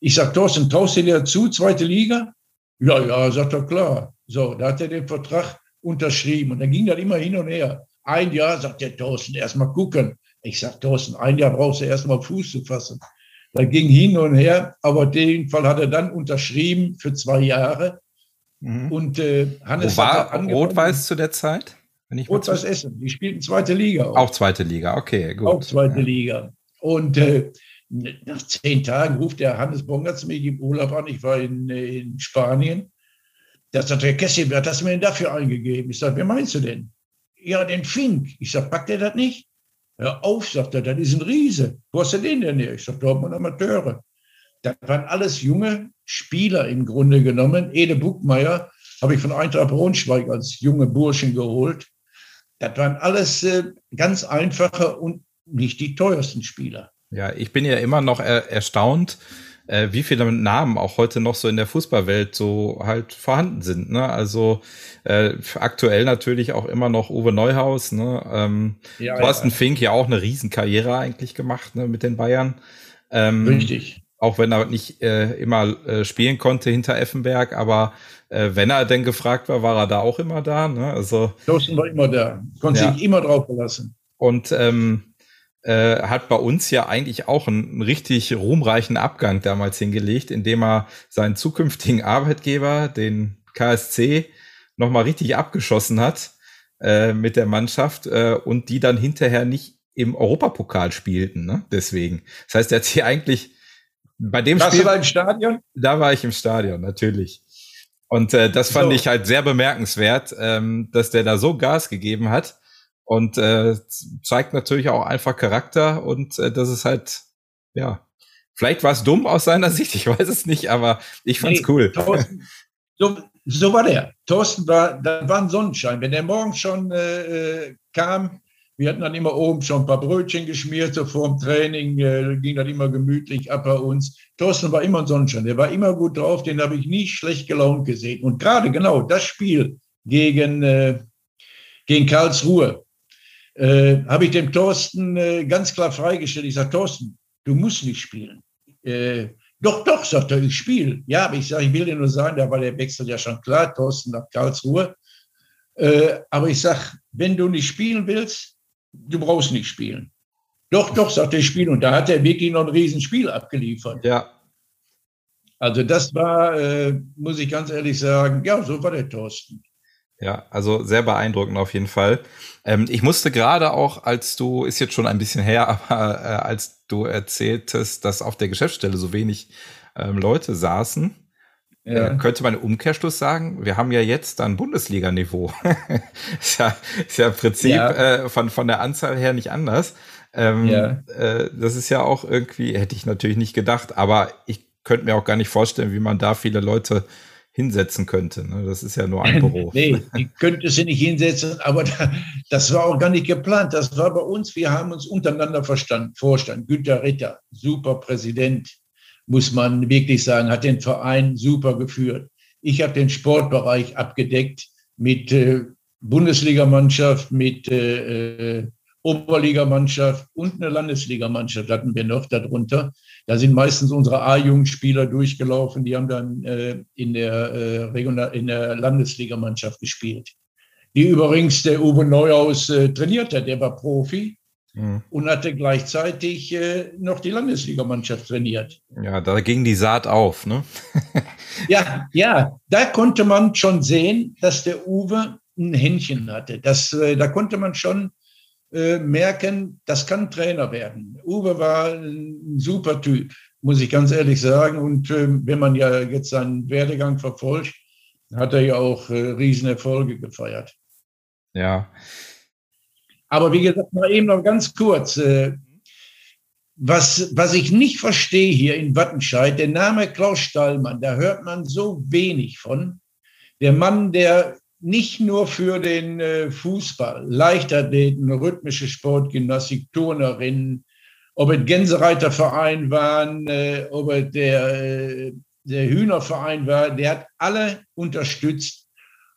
Ich sage, Thorsten, traust du dir dazu, zweite Liga? Ja, ja, sagt er, klar. So, da hat er den Vertrag unterschrieben. Und dann ging das immer hin und her. Ein Jahr, sagt der Thorsten, erstmal gucken. Ich sage, Thorsten, ein Jahr brauchst du erstmal Fuß zu fassen. Da ging hin und her, aber den Fall hat er dann unterschrieben für zwei Jahre. Mhm. Und äh, Hannes Wo war Rot-Weiß zu der Zeit? Rot-Weiß Essen. Die spielten zweite Liga. Auch, auch zweite Liga, okay, gut. Auch zweite ja. Liga. Und äh, nach zehn Tagen ruft der Hannes Bongertz mich im Urlaub an. Ich war in, in Spanien. Da sagt der Kessi, wer hat das mir denn dafür eingegeben? Ich sage, wer meinst du denn? Ja, den Fink. Ich sage, packt er das nicht? Hör auf, sagt er, das ist ein Riese. Wo hast du den denn her? Ich sage, Dortmund Amateure. Das waren alles junge Spieler im Grunde genommen. Ede Buckmeier habe ich von Eintracht Braunschweig als junge Burschen geholt. Das waren alles äh, ganz einfache und nicht die teuersten Spieler. Ja, ich bin ja immer noch er erstaunt, äh, wie viele Namen auch heute noch so in der Fußballwelt so halt vorhanden sind. Ne? Also äh, aktuell natürlich auch immer noch Uwe Neuhaus, ne? ähm, ja, Thorsten ja. Fink ja auch eine Riesenkarriere eigentlich gemacht ne, mit den Bayern. Ähm, Richtig. Auch wenn er nicht äh, immer äh, spielen konnte hinter Effenberg, aber äh, wenn er denn gefragt war, war er da auch immer da. Ne? Also, Thorsten war immer da, konnte ja. sich immer drauf verlassen. Und ähm, äh, hat bei uns ja eigentlich auch einen, einen, richtig ruhmreichen Abgang damals hingelegt, indem er seinen zukünftigen Arbeitgeber, den KSC, nochmal richtig abgeschossen hat äh, mit der Mannschaft äh, und die dann hinterher nicht im Europapokal spielten. Ne? Deswegen. Das heißt, er hat sie eigentlich bei dem Warst Spiel. Du da im Stadion? Da war ich im Stadion, natürlich. Und äh, das fand so. ich halt sehr bemerkenswert, ähm, dass der da so Gas gegeben hat und äh, zeigt natürlich auch einfach Charakter und äh, das ist halt, ja, vielleicht war es dumm aus seiner Sicht, ich weiß es nicht, aber ich fand's nee, cool. Thorsten, so, so war der. Thorsten war, da war ein Sonnenschein. Wenn der morgen schon äh, äh, kam, wir hatten dann immer oben schon ein paar Brötchen geschmiert, so vor dem Training, äh, ging dann immer gemütlich ab bei uns. Thorsten war immer ein Sonnenschein, der war immer gut drauf, den habe ich nie schlecht gelaunt gesehen. Und gerade genau das Spiel gegen, äh, gegen Karlsruhe, äh, habe ich dem Thorsten äh, ganz klar freigestellt. Ich sage, Thorsten, du musst nicht spielen. Äh, doch, doch, sagt er, ich spiele. Ja, aber ich sage, ich will dir nur sagen, da war der Wechsel ja schon klar, Thorsten nach Karlsruhe. Äh, aber ich sage, wenn du nicht spielen willst, du brauchst nicht spielen. Doch, doch, sagt er, ich spiele. Und da hat er wirklich noch ein Riesenspiel abgeliefert. Ja. Also das war, äh, muss ich ganz ehrlich sagen, ja, so war der Thorsten. Ja, also sehr beeindruckend auf jeden Fall. Ähm, ich musste gerade auch, als du, ist jetzt schon ein bisschen her, aber äh, als du erzähltest, dass auf der Geschäftsstelle so wenig ähm, Leute saßen, ja. äh, könnte man im Umkehrschluss sagen, wir haben ja jetzt dann Bundesliga-Niveau. ist, ja, ist ja im Prinzip ja. Äh, von, von der Anzahl her nicht anders. Ähm, ja. äh, das ist ja auch irgendwie, hätte ich natürlich nicht gedacht, aber ich könnte mir auch gar nicht vorstellen, wie man da viele Leute hinsetzen könnte. Ne? Das ist ja nur ein Büro. nee, die könnte sie nicht hinsetzen, aber da, das war auch gar nicht geplant. Das war bei uns, wir haben uns untereinander verstanden. Vorstand, Günter Ritter, super Präsident, muss man wirklich sagen, hat den Verein super geführt. Ich habe den Sportbereich abgedeckt mit äh, Bundesligamannschaft, mit äh, äh Oberligamannschaft und eine Landesligamannschaft hatten wir noch darunter. Da sind meistens unsere A-Jugendspieler durchgelaufen, die haben dann äh, in, der, äh, Regional in der Landesligamannschaft gespielt. Die übrigens der Uwe Neuhaus äh, trainiert hat, der war Profi mhm. und hatte gleichzeitig äh, noch die Landesligamannschaft trainiert. Ja, da ging die Saat auf, ne? ja, ja, da konnte man schon sehen, dass der Uwe ein Händchen hatte. Das, äh, da konnte man schon äh, merken, das kann Trainer werden. Uwe war ein super Typ, muss ich ganz ehrlich sagen. Und äh, wenn man ja jetzt seinen Werdegang verfolgt, hat er ja auch äh, Riesenerfolge gefeiert. Ja. Aber wie gesagt, mal eben noch ganz kurz. Äh, was, was ich nicht verstehe hier in Wattenscheid, der Name Klaus Stallmann, da hört man so wenig von. Der Mann, der nicht nur für den äh, Fußball, Leichtathleten, rhythmische Sport, Gymnastik, Turnerinnen, ob es Gänsereiterverein waren, äh, ob es der, der Hühnerverein war, der hat alle unterstützt.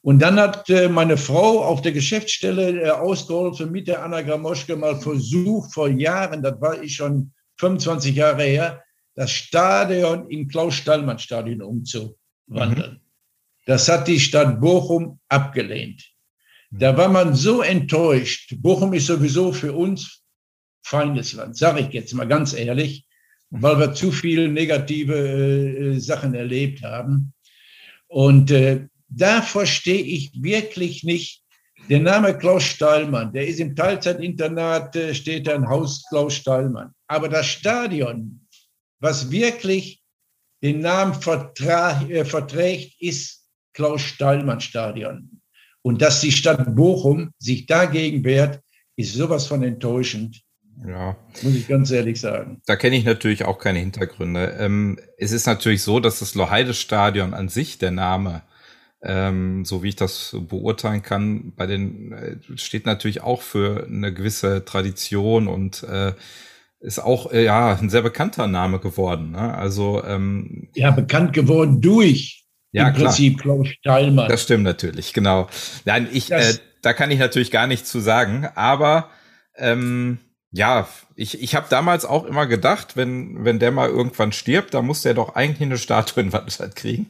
Und dann hat äh, meine Frau auf der Geschäftsstelle äh, ausgeholfen mit der Anna Gramoschke mal versucht, vor Jahren, das war ich schon 25 Jahre her, das Stadion in Klaus-Stallmann-Stadion umzuwandeln. Mhm. Das hat die Stadt Bochum abgelehnt. Da war man so enttäuscht. Bochum ist sowieso für uns feindes Land, sage ich jetzt mal ganz ehrlich, weil wir zu viele negative äh, Sachen erlebt haben. Und äh, da verstehe ich wirklich nicht, der Name Klaus Steilmann, der ist im Teilzeitinternat, äh, steht da ein Haus Klaus Steilmann. Aber das Stadion, was wirklich den Namen äh, verträgt, ist Klaus Steilmann Stadion. Und dass die Stadt Bochum sich dagegen wehrt, ist sowas von enttäuschend. Ja. Muss ich ganz ehrlich sagen. Da kenne ich natürlich auch keine Hintergründe. Ähm, es ist natürlich so, dass das Loheide-Stadion an sich, der Name, ähm, so wie ich das beurteilen kann, bei den äh, steht natürlich auch für eine gewisse Tradition und äh, ist auch äh, ja ein sehr bekannter Name geworden. Ne? Also ähm, ja bekannt geworden durch ja, im klar. Prinzip Klaus Steilmann. Das stimmt natürlich, genau. Nein, ich äh, da kann ich natürlich gar nichts zu sagen, aber ähm, ja, ich, ich habe damals auch immer gedacht, wenn, wenn der mal irgendwann stirbt, da muss der doch eigentlich eine Statue in Wattenscheid kriegen.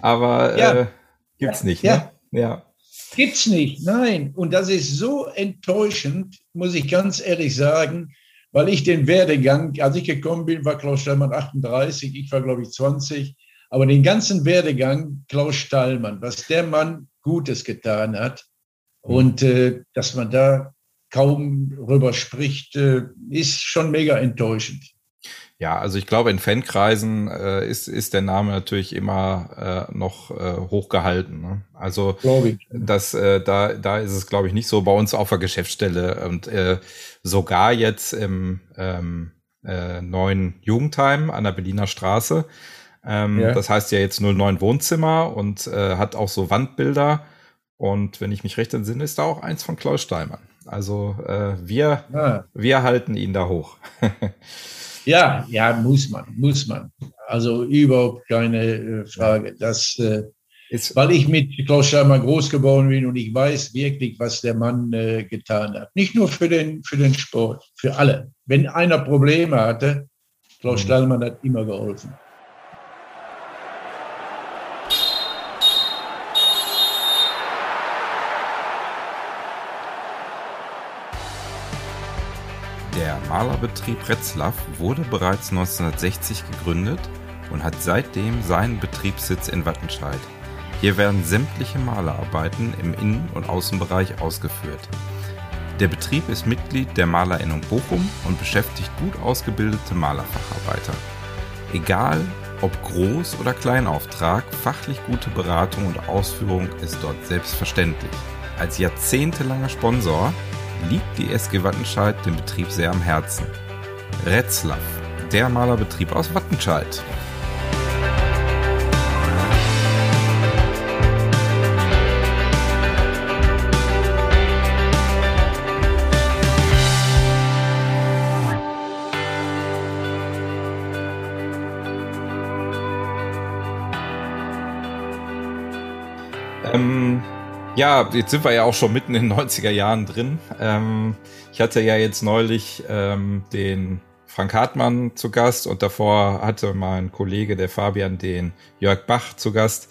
Aber ja. äh, gibt's nicht, ne? Ja. ja. Gibt's nicht, nein. Und das ist so enttäuschend, muss ich ganz ehrlich sagen, weil ich den Werdegang, als ich gekommen bin, war Klaus Stallmann 38, ich war, glaube ich, 20. Aber den ganzen Werdegang Klaus Stallmann, was der Mann Gutes getan hat mhm. und äh, dass man da kaum drüber spricht, äh, ist schon mega enttäuschend. Ja, also ich glaube, in Fankreisen äh, ist, ist der Name natürlich immer äh, noch äh, hochgehalten. Ne? Also das, äh, da, da ist es, glaube ich, nicht so bei uns auf der Geschäftsstelle und äh, sogar jetzt im ähm, äh, neuen Jugendheim an der Berliner Straße. Ähm, ja. Das heißt ja jetzt 09 Wohnzimmer und äh, hat auch so Wandbilder. Und wenn ich mich recht entsinne, ist da auch eins von Klaus Steinmann. Also äh, wir, ja. wir halten ihn da hoch. ja, ja, muss man, muss man. Also überhaupt keine äh, Frage. Das, äh, weil ich mit Klaus Steinmann groß geworden bin und ich weiß wirklich, was der Mann äh, getan hat. Nicht nur für den, für den Sport, für alle. Wenn einer Probleme hatte, Klaus mhm. Steinmann hat immer geholfen. Malerbetrieb Retzlaff wurde bereits 1960 gegründet und hat seitdem seinen Betriebssitz in Wattenscheid. Hier werden sämtliche Malerarbeiten im Innen- und Außenbereich ausgeführt. Der Betrieb ist Mitglied der Malerinnung Bochum und beschäftigt gut ausgebildete Malerfacharbeiter. Egal ob Groß- oder Kleinauftrag, fachlich gute Beratung und Ausführung ist dort selbstverständlich. Als jahrzehntelanger Sponsor liegt die SG Wattenscheid dem Betrieb sehr am Herzen. Retzlaff, der Malerbetrieb aus Wattenscheid. Ja, jetzt sind wir ja auch schon mitten in den 90er Jahren drin. Ähm, ich hatte ja jetzt neulich ähm, den Frank Hartmann zu Gast und davor hatte mein Kollege, der Fabian, den Jörg Bach zu Gast.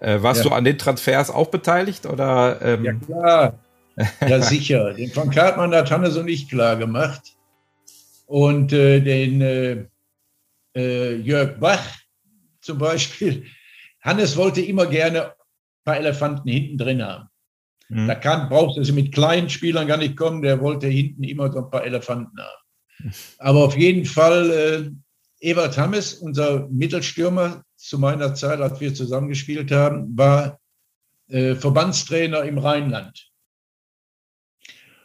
Äh, warst ja. du an den Transfers auch beteiligt oder? Ähm? Ja klar, ja sicher. den Frank Hartmann hat Hannes und ich klar gemacht und äh, den äh, äh Jörg Bach zum Beispiel. Hannes wollte immer gerne paar Elefanten hinten drin haben. Mhm. Da kann, brauchst du mit kleinen Spielern gar nicht kommen, der wollte hinten immer so ein paar Elefanten haben. Aber auf jeden Fall, äh, Ewald Hammes, unser Mittelstürmer zu meiner Zeit, als wir zusammengespielt haben, war äh, Verbandstrainer im Rheinland.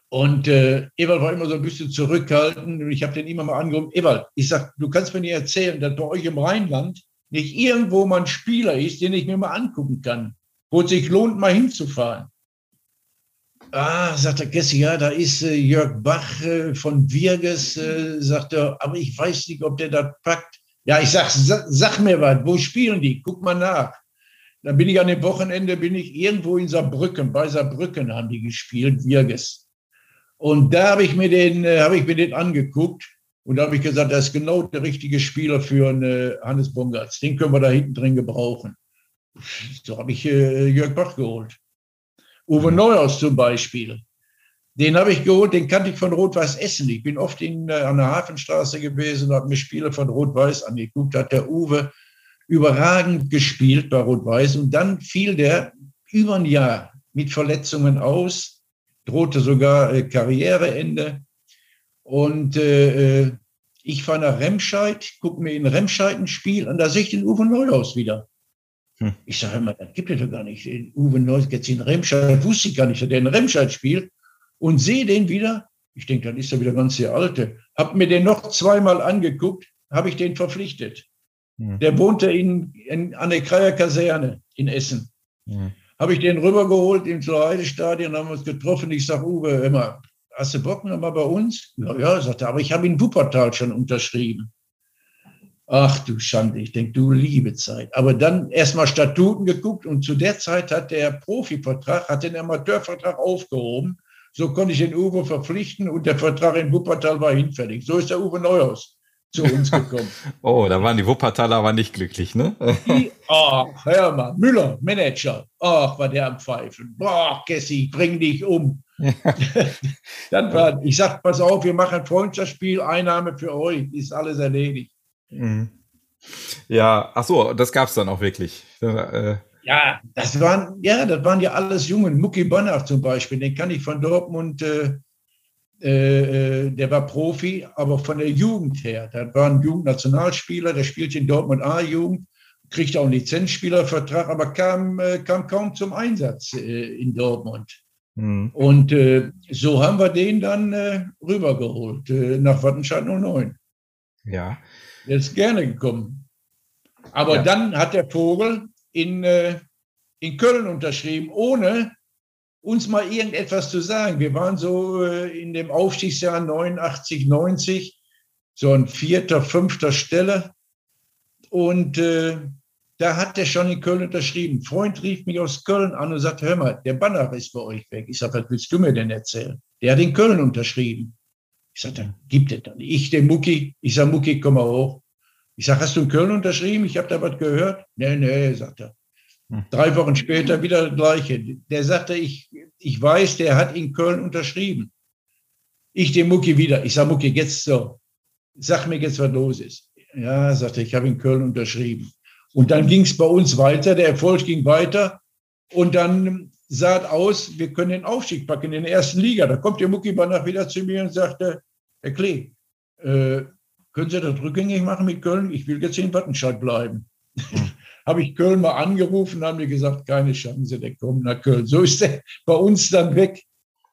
Und äh, Ewald war immer so ein bisschen zurückhaltend und ich habe den immer mal angerufen, Ewald, ich sage, du kannst mir nicht erzählen, dass bei euch im Rheinland nicht irgendwo mal ein Spieler ist, den ich mir mal angucken kann wo es sich lohnt, mal hinzufahren. Ah, sagt der Gessi, ja, da ist äh, Jörg Bach äh, von Wirges, äh, sagt er, aber ich weiß nicht, ob der das packt. Ja, ich sag, sag, sag mir was, wo spielen die? Guck mal nach. Dann bin ich an dem Wochenende, bin ich irgendwo in Saarbrücken, bei Saarbrücken haben die gespielt, Wirges. Und da habe ich mir den, äh, habe ich mir den angeguckt und da habe ich gesagt, das ist genau der richtige Spieler für einen, äh, Hannes Bongartz. Den können wir da hinten drin gebrauchen. So habe ich äh, Jörg Bach geholt. Uwe. Neuhaus zum Beispiel. Den habe ich geholt, den kannte ich von Rot-Weiß Essen. Ich bin oft in, äh, an der Hafenstraße gewesen habe mir Spiele von Rot-Weiß angeguckt. Hat der Uwe überragend gespielt bei Rot-Weiß und dann fiel der über ein Jahr mit Verletzungen aus, drohte sogar äh, Karriereende. Und äh, äh, ich fahre nach Remscheid, gucke mir in Remscheid ein Spiel und da sehe ich den Uwe Neuhaus wieder. Hm. Ich sage immer, das gibt es doch gar nicht. Den Uwe Neuhaus jetzt in Remscheid, wusste ich gar nicht, dass der in Remscheid spielt und sehe den wieder. Ich denke, dann ist er wieder ganz der Alte. Hab mir den noch zweimal angeguckt, habe ich den verpflichtet. Hm. Der wohnte in, in, an der Kreier Kaserne in Essen. Hm. Habe ich den rübergeholt im Heidestadion, haben wir uns getroffen. Ich sage, Uwe, immer, hast du Bock nochmal bei uns? Ja, ja, sagt er, aber ich habe in Wuppertal schon unterschrieben. Ach du Schande, ich denke, du liebe Zeit. Aber dann erstmal Statuten geguckt und zu der Zeit hat der Profivertrag, hat den Amateurvertrag aufgehoben. So konnte ich den Uwe verpflichten und der Vertrag in Wuppertal war hinfällig. So ist der Uwe Neuhaus zu uns gekommen. oh, da waren die Wuppertaler aber nicht glücklich, ne? Ach, hör mal, Müller, Manager. Ach, war der am Pfeifen. Boah, Kessi, bring dich um. dann war, ich sag, pass auf, wir machen Freundschaftsspiel, Einnahme für euch, ist alles erledigt. Mhm. Ja, ach so, das gab es dann auch wirklich. Äh, ja, das waren, ja, das waren ja alles Jungen. Mucki Bonnach zum Beispiel, den kann ich von Dortmund, äh, äh, der war Profi, aber von der Jugend her. Das war ein Jugendnationalspieler, der spielt in Dortmund A-Jugend, kriegt auch einen Lizenzspielervertrag, aber kam, äh, kam kaum zum Einsatz äh, in Dortmund. Mhm. Und äh, so haben wir den dann rübergeholt nach Wattenscheid 09. Ja. Der ist gerne gekommen. Aber ja. dann hat der Vogel in, äh, in Köln unterschrieben, ohne uns mal irgendetwas zu sagen. Wir waren so äh, in dem Aufstiegsjahr 89, 90, so an vierter, fünfter Stelle. Und äh, da hat der schon in Köln unterschrieben. Ein Freund rief mich aus Köln an und sagte, hör mal, der Banner ist bei euch weg. Ich sage, was willst du mir denn erzählen? Der hat in Köln unterschrieben. Ich sage, dann gibt es dann. Ich, den Mucki, ich sage, Mucki, komm mal hoch. Ich sage, hast du in Köln unterschrieben? Ich habe da was gehört. Nee, nee, sagt er. Hm. Drei Wochen später wieder das Gleiche. Der sagte, ich, ich weiß, der hat in Köln unterschrieben. Ich den Mucki wieder. Ich sage, Mucki, jetzt so. Sag mir jetzt, was los ist. Ja, sagte ich habe in Köln unterschrieben. Und dann ging es bei uns weiter. Der Erfolg ging weiter. Und dann sah es aus, wir können den Aufstieg packen in der ersten Liga. Da kommt der Muckibanach wieder zu mir und sagte, Herr Klee, äh, können Sie das rückgängig machen mit Köln? Ich will jetzt in Wattenscheid bleiben. Hm. Habe ich Köln mal angerufen, haben die gesagt, keine Chance, der kommt nach Köln. So ist er bei uns dann weg.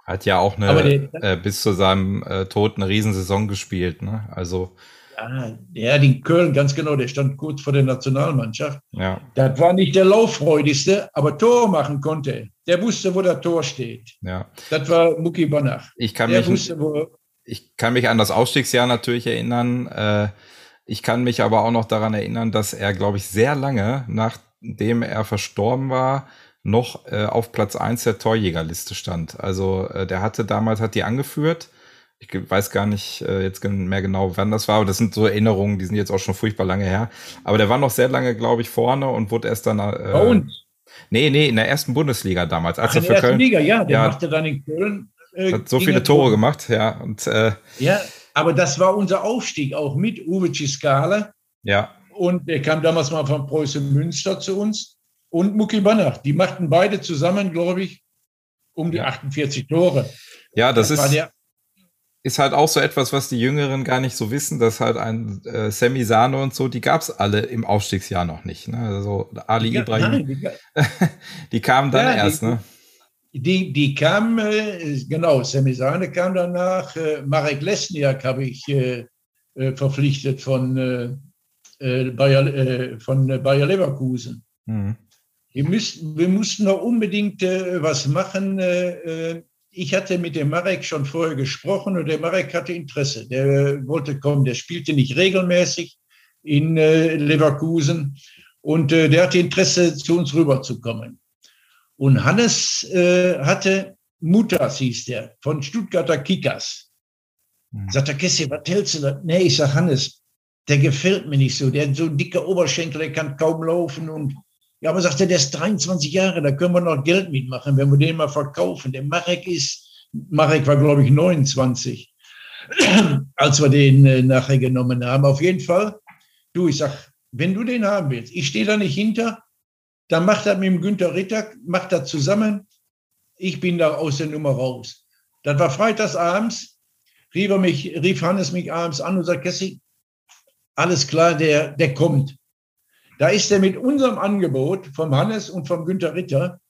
Hat ja auch eine, der, äh, bis zu seinem äh, Tod eine Riesensaison gespielt. Ne? Also ja, der hat in Köln, ganz genau, der stand kurz vor der Nationalmannschaft. Ja. Das war nicht der lauffreudigste, aber Tor machen konnte er. Der wusste, wo der Tor steht. Ja. Das war Mucki Banach. Ich kann, der mich, wusste, wo, ich kann mich an das Ausstiegsjahr natürlich erinnern. Äh, ich kann mich aber auch noch daran erinnern, dass er, glaube ich, sehr lange, nachdem er verstorben war, noch äh, auf Platz eins der Torjägerliste stand. Also äh, der hatte damals, hat die angeführt ich weiß gar nicht äh, jetzt mehr genau, wann das war, aber das sind so Erinnerungen, die sind jetzt auch schon furchtbar lange her. Aber der war noch sehr lange, glaube ich, vorne und wurde erst dann. Äh, Bei uns? Nee, nee, in der ersten Bundesliga damals. Als Ach, in der ersten Köln, Liga, ja, der ja, machte dann in Köln. Äh, hat so viele Tore gemacht, ja. Und, äh, ja, aber das war unser Aufstieg auch mit Uwe Ciscale. Ja. Und der kam damals mal von Preußen Münster zu uns und Mucki Banach. Die machten beide zusammen, glaube ich, um die 48 Tore. Ja, das, das ist. War der ist halt auch so etwas, was die Jüngeren gar nicht so wissen, dass halt ein äh, Sammy Sano und so, die gab's alle im Aufstiegsjahr noch nicht. Ne? Also Ali ja, Ibrahim, nein, die, die, kamen dann ja, erst. Die, ne? die, die kamen, äh, genau, Sammy Sano kam danach. Äh, Marek Lesniak habe ich äh, äh, verpflichtet von, äh, Bayer, von Bayer Leverkusen. Mhm. Wir, müssten, wir mussten noch unbedingt äh, was machen. Ich hatte mit dem Marek schon vorher gesprochen und der Marek hatte Interesse. Der wollte kommen. Der spielte nicht regelmäßig in äh, Leverkusen und äh, der hatte Interesse, zu uns rüberzukommen. Und Hannes äh, hatte Mutas, hieß der, von Stuttgarter Kickers. Mhm. Sagt der Kessi, was hältst du da? Nee, ich sag Hannes, der gefällt mir nicht so. Der hat so dicke Oberschenkel, der kann kaum laufen und ja, aber sagt er, der ist 23 Jahre, da können wir noch Geld mitmachen, wenn wir den mal verkaufen. Der Marek ist, Marek war, glaube ich, 29, als wir den äh, nachher genommen haben. Auf jeden Fall, du, ich sag, wenn du den haben willst, ich stehe da nicht hinter, dann macht er mit dem Günther Ritter, macht er zusammen. Ich bin da aus der Nummer raus. Das war freitags abends, rief, mich, rief Hannes mich abends an und sagt, Kessi, alles klar, der, der kommt. Da ist er mit unserem Angebot vom Hannes und vom Günter Ritter,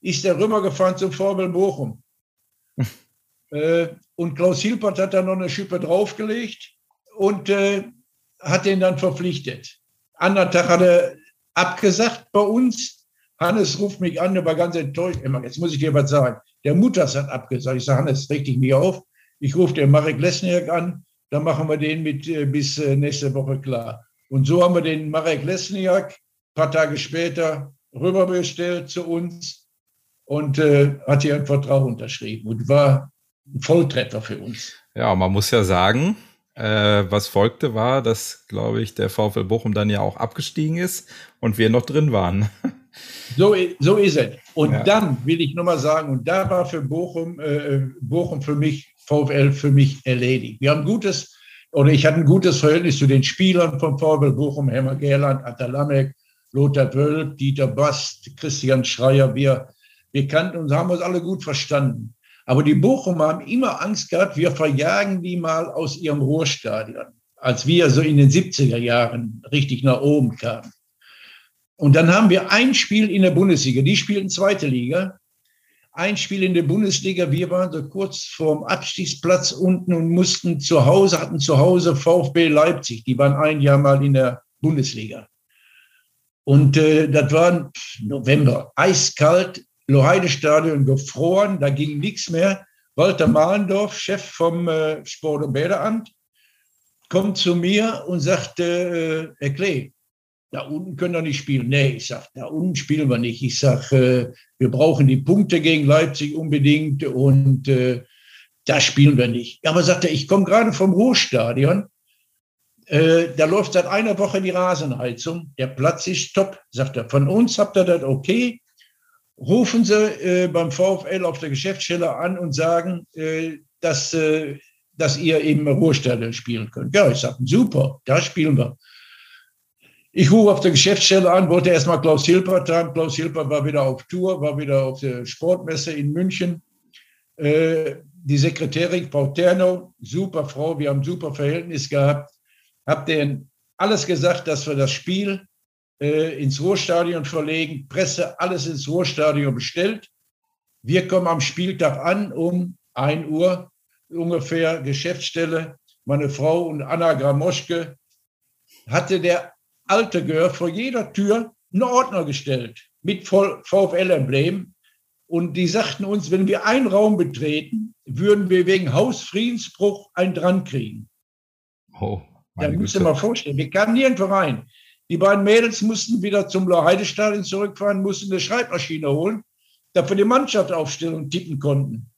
ist er rübergefahren zum Vorbild Bochum. äh, und Klaus Hilpert hat da noch eine Schippe draufgelegt und äh, hat den dann verpflichtet. Anderen Tag hat er abgesagt bei uns. Hannes ruft mich an, der war ganz enttäuscht. Jetzt muss ich dir was sagen. Der Mutters hat abgesagt. Ich sage, Hannes, richte ich mich auf. Ich rufe den Marek Lesniak an. Dann machen wir den mit äh, bis äh, nächste Woche klar. Und so haben wir den Marek Lesniak ein paar Tage später rüberbestellt zu uns und äh, hat hier einen Vertrag unterschrieben und war ein Volltreffer für uns. Ja, man muss ja sagen, äh, was folgte war, dass, glaube ich, der VfL Bochum dann ja auch abgestiegen ist und wir noch drin waren. So, so ist es. Und ja. dann will ich nochmal sagen, und da war für Bochum, äh, Bochum für mich, VfL für mich erledigt. Wir haben gutes oder ich hatte ein gutes Verhältnis zu den Spielern von VfL Bochum, Hemmer Gerland, Atalamek, Lothar Wölb, Dieter Bast, Christian Schreier. Wir, wir kannten uns, haben uns alle gut verstanden. Aber die Bochum haben immer Angst gehabt, wir verjagen die mal aus ihrem Ruhrstadion, als wir so in den 70er Jahren richtig nach oben kamen. Und dann haben wir ein Spiel in der Bundesliga, die spielten zweite Liga ein Spiel in der Bundesliga. Wir waren so kurz vorm Abstiegsplatz unten und mussten zu Hause, hatten zu Hause VfB Leipzig. Die waren ein Jahr mal in der Bundesliga. Und äh, das war November, eiskalt, Loheide-Stadion gefroren, da ging nichts mehr. Walter Mahlendorf, Chef vom äh, Sport- und Bäderamt, kommt zu mir und sagt, äh, Herr Klee, da unten können wir nicht spielen. Nee, ich sage, da unten spielen wir nicht. Ich sage, äh, wir brauchen die Punkte gegen Leipzig unbedingt und äh, da spielen wir nicht. Aber sagt er, ich komme gerade vom Ruhrstadion. Äh, da läuft seit einer Woche die Rasenheizung. Der Platz ist top. Sagt er, von uns habt ihr das okay. Rufen Sie äh, beim VfL auf der Geschäftsstelle an und sagen, äh, dass, äh, dass ihr im Ruhrstadion spielen könnt. Ja, ich sage, super, da spielen wir. Ich rufe auf der Geschäftsstelle an, wollte erstmal Klaus Hilpert haben. Klaus Hilpert war wieder auf Tour, war wieder auf der Sportmesse in München. Äh, die Sekretärin, Frau Terno, super Frau, wir haben super Verhältnis gehabt. Hab denen alles gesagt, dass wir das Spiel äh, ins Ruhrstadion verlegen, Presse, alles ins Ruhrstadion bestellt. Wir kommen am Spieltag an um 1 Uhr ungefähr, Geschäftsstelle. Meine Frau und Anna Gramoschke hatte der alte Gör vor jeder Tür einen Ordner gestellt mit VfL-Emblem. Und die sagten uns, wenn wir einen Raum betreten, würden wir wegen Hausfriedensbruch einen dran kriegen. Oh, da müsst ihr mal vorstellen, wir kamen nirgendwo rein. Die beiden Mädels mussten wieder zum Heidestadion zurückfahren, mussten eine Schreibmaschine holen, wir die Mannschaftsaufstellung tippen konnten.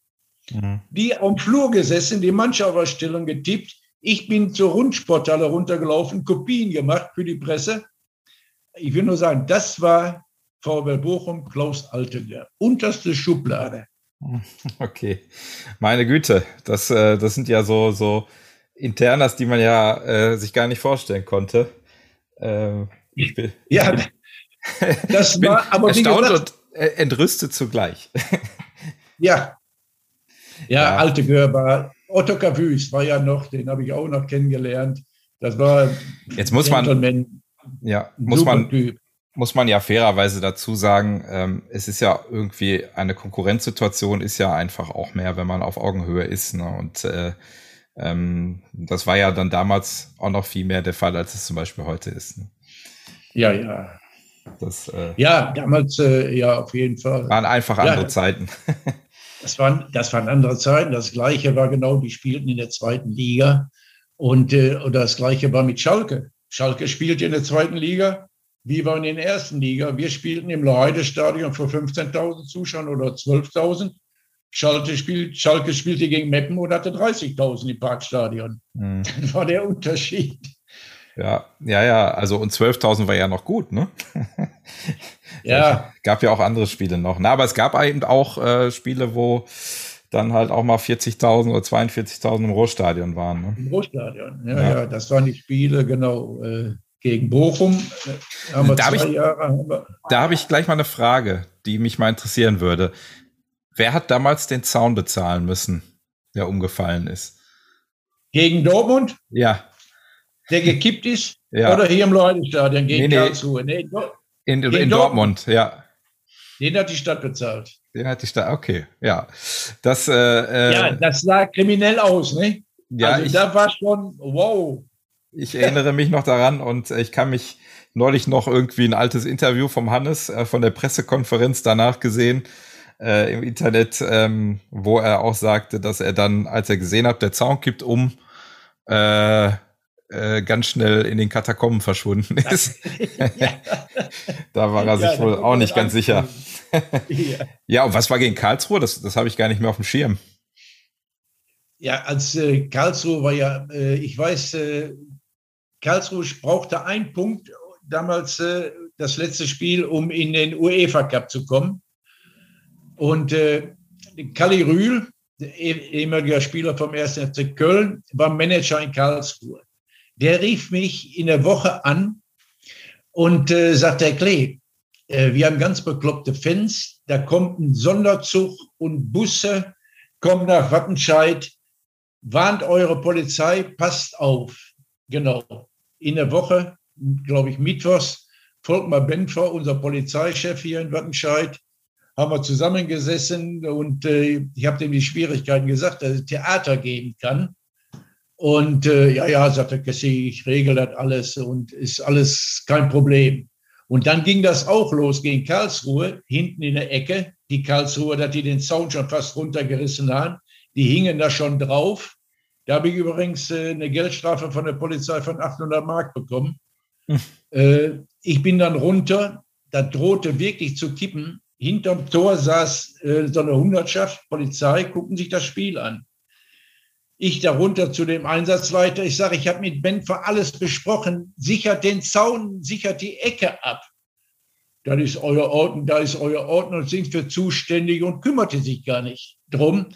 Mhm. Die am Flur gesessen, die Mannschaftsaufstellung getippt, ich bin zur Rundsporthalle runtergelaufen, Kopien gemacht für die Presse. Ich will nur sagen, das war VW Bochum, Klaus Altener. Unterste Schublade. Okay. Meine Güte, das, äh, das sind ja so, so Internas, die man ja äh, sich gar nicht vorstellen konnte. Äh, ich bin, ja, das war aber erstaunt gesagt, und äh, entrüstet zugleich. ja. Ja, ja. alte Gehör war Otto Cavus war ja noch, den habe ich auch noch kennengelernt. Das war jetzt muss man ja muss man typ. muss man ja fairerweise dazu sagen, ähm, es ist ja irgendwie eine Konkurrenzsituation ist ja einfach auch mehr, wenn man auf Augenhöhe ist. Ne? Und äh, ähm, das war ja dann damals auch noch viel mehr der Fall, als es zum Beispiel heute ist. Ne? Ja, ja. Das, äh, ja, damals äh, ja auf jeden Fall. Waren einfach andere ja, Zeiten. das, waren, das waren andere Zeiten. Das Gleiche war genau, die spielten in der zweiten Liga. Und äh, oder das Gleiche war mit Schalke. Schalke spielte in der zweiten Liga, wir waren in der ersten Liga. Wir spielten im Leide-Stadion vor 15.000 Zuschauern oder 12.000. Schalke, spielt, Schalke spielte gegen Meppen und hatte 30.000 im Parkstadion. Mhm. Das war der Unterschied. Ja, ja, ja. Also und 12.000 war ja noch gut, ne? ja. gab ja auch andere Spiele noch. Na, aber es gab eben auch äh, Spiele, wo dann halt auch mal 40.000 oder 42.000 im Ruhrstadion waren. Ne? Im Ruhrstadion, ja, ja, ja, Das waren die Spiele, genau. Äh, gegen Bochum. Haben wir da zwei ich, Jahre. Da habe ich gleich mal eine Frage, die mich mal interessieren würde. Wer hat damals den Zaun bezahlen müssen, der umgefallen ist? Gegen Dortmund? Ja der gekippt ist? Ja. Oder hier im Leutestadion gegen nee, Karlsruhe? Nee, in, in, in Dortmund, ja. Den hat die Stadt bezahlt. Den hat die Stadt, okay, ja. Das, äh, äh ja, das sah kriminell aus, ne? Ja, also ich, da war schon, wow. Ich erinnere mich noch daran und ich kann mich neulich noch irgendwie ein altes Interview vom Hannes äh, von der Pressekonferenz danach gesehen äh, im Internet, ähm, wo er auch sagte, dass er dann, als er gesehen hat, der Zaun kippt um, äh, äh, ganz schnell in den Katakomben verschwunden ist. da war er sich ja, wohl auch nicht ganz sicher. ja. ja, und was war gegen Karlsruhe? Das, das habe ich gar nicht mehr auf dem Schirm. Ja, als äh, Karlsruhe war ja, äh, ich weiß, äh, Karlsruhe brauchte einen Punkt damals äh, das letzte Spiel, um in den UEFA Cup zu kommen. Und äh, Kali Rühl, ehemaliger Spieler vom 1. FC Köln, war Manager in Karlsruhe der rief mich in der Woche an und äh, sagte, Herr Klee, äh, wir haben ganz bekloppte Fans, da kommt ein Sonderzug und Busse kommen nach Wattenscheid, warnt eure Polizei, passt auf. Genau. In der Woche, glaube ich, Mittwochs, Volkmar Benfer, unser Polizeichef hier in Wattenscheid, haben wir zusammengesessen und äh, ich habe dem die Schwierigkeiten gesagt, dass es Theater geben kann. Und äh, ja, ja, sagte Cassie, ich regel das alles und ist alles kein Problem. Und dann ging das auch los gegen Karlsruhe, hinten in der Ecke. Die Karlsruhe, dass die den Zaun schon fast runtergerissen haben. Die hingen da schon drauf. Da habe ich übrigens äh, eine Geldstrafe von der Polizei von 800 Mark bekommen. Hm. Äh, ich bin dann runter. Da drohte wirklich zu kippen. Hinterm Tor saß äh, so eine Hundertschaft Polizei, gucken sich das Spiel an. Ich darunter zu dem Einsatzleiter. Ich sage, ich habe mit Benfer alles besprochen. Sichert den Zaun, sichert die Ecke ab. Das ist euer Ordnung, da ist euer Ordnung, sind wir zuständig und kümmerte sich gar nicht drum.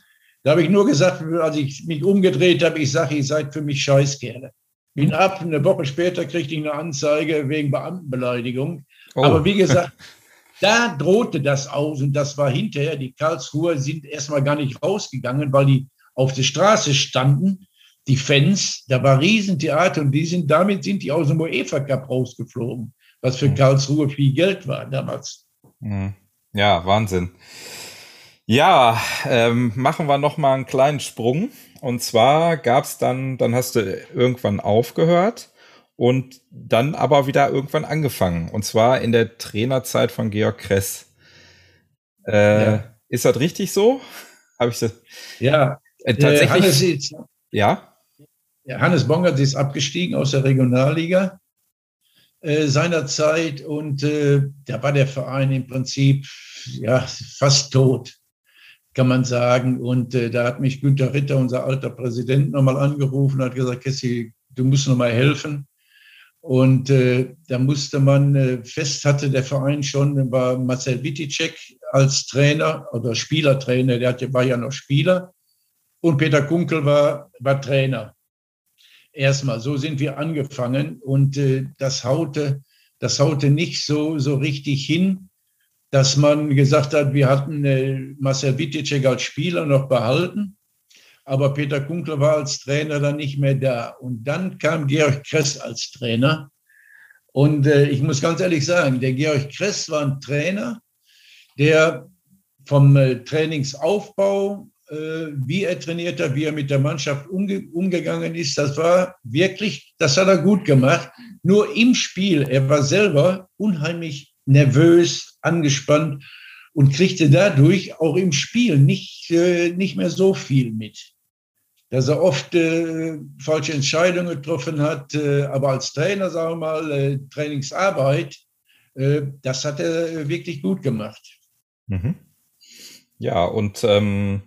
Da habe ich nur gesagt, als ich mich umgedreht habe, ich sage, ihr seid für mich Scheißkerle. Bin ab, eine Woche später kriegte ich eine Anzeige wegen Beamtenbeleidigung. Oh. Aber wie gesagt, da drohte das aus und das war hinterher, die Karlsruher sind erstmal gar nicht rausgegangen, weil die auf der Straße standen, die Fans, da war Riesentheater und die sind, damit sind die aus dem UEFA Cup rausgeflogen, was für mhm. Karlsruhe viel Geld war damals. Mhm. Ja, Wahnsinn. Ja, ähm, machen wir noch mal einen kleinen Sprung. Und zwar gab es dann, dann hast du irgendwann aufgehört und dann aber wieder irgendwann angefangen. Und zwar in der Trainerzeit von Georg Kress. Äh, ja. Ist das richtig so? Habe ich das? Ja, äh, tatsächlich. Hannes ist, ja? Hannes Bongert ist abgestiegen aus der Regionalliga äh, seinerzeit und äh, da war der Verein im Prinzip ja, fast tot, kann man sagen. Und äh, da hat mich Günter Ritter, unser alter Präsident, nochmal angerufen und hat gesagt, Kessi, du musst nochmal helfen. Und äh, da musste man, äh, fest hatte der Verein schon, war Marcel Witicek als Trainer oder Spielertrainer, der hatte, war ja noch Spieler und Peter Kunkel war, war Trainer. Erstmal, so sind wir angefangen und äh, das haute, das haute nicht so, so richtig hin, dass man gesagt hat, wir hatten äh, Marcel Wittitschek als Spieler noch behalten, aber Peter Kunkel war als Trainer dann nicht mehr da. Und dann kam Georg Kress als Trainer. Und äh, ich muss ganz ehrlich sagen, der Georg Kress war ein Trainer, der vom äh, Trainingsaufbau wie er trainiert hat, wie er mit der Mannschaft umge umgegangen ist. Das war wirklich, das hat er gut gemacht. Nur im Spiel, er war selber unheimlich nervös, angespannt und kriegte dadurch auch im Spiel nicht, äh, nicht mehr so viel mit. Dass er oft äh, falsche Entscheidungen getroffen hat, äh, aber als Trainer, sagen wir mal, äh, Trainingsarbeit, äh, das hat er wirklich gut gemacht. Mhm. Ja, und ähm,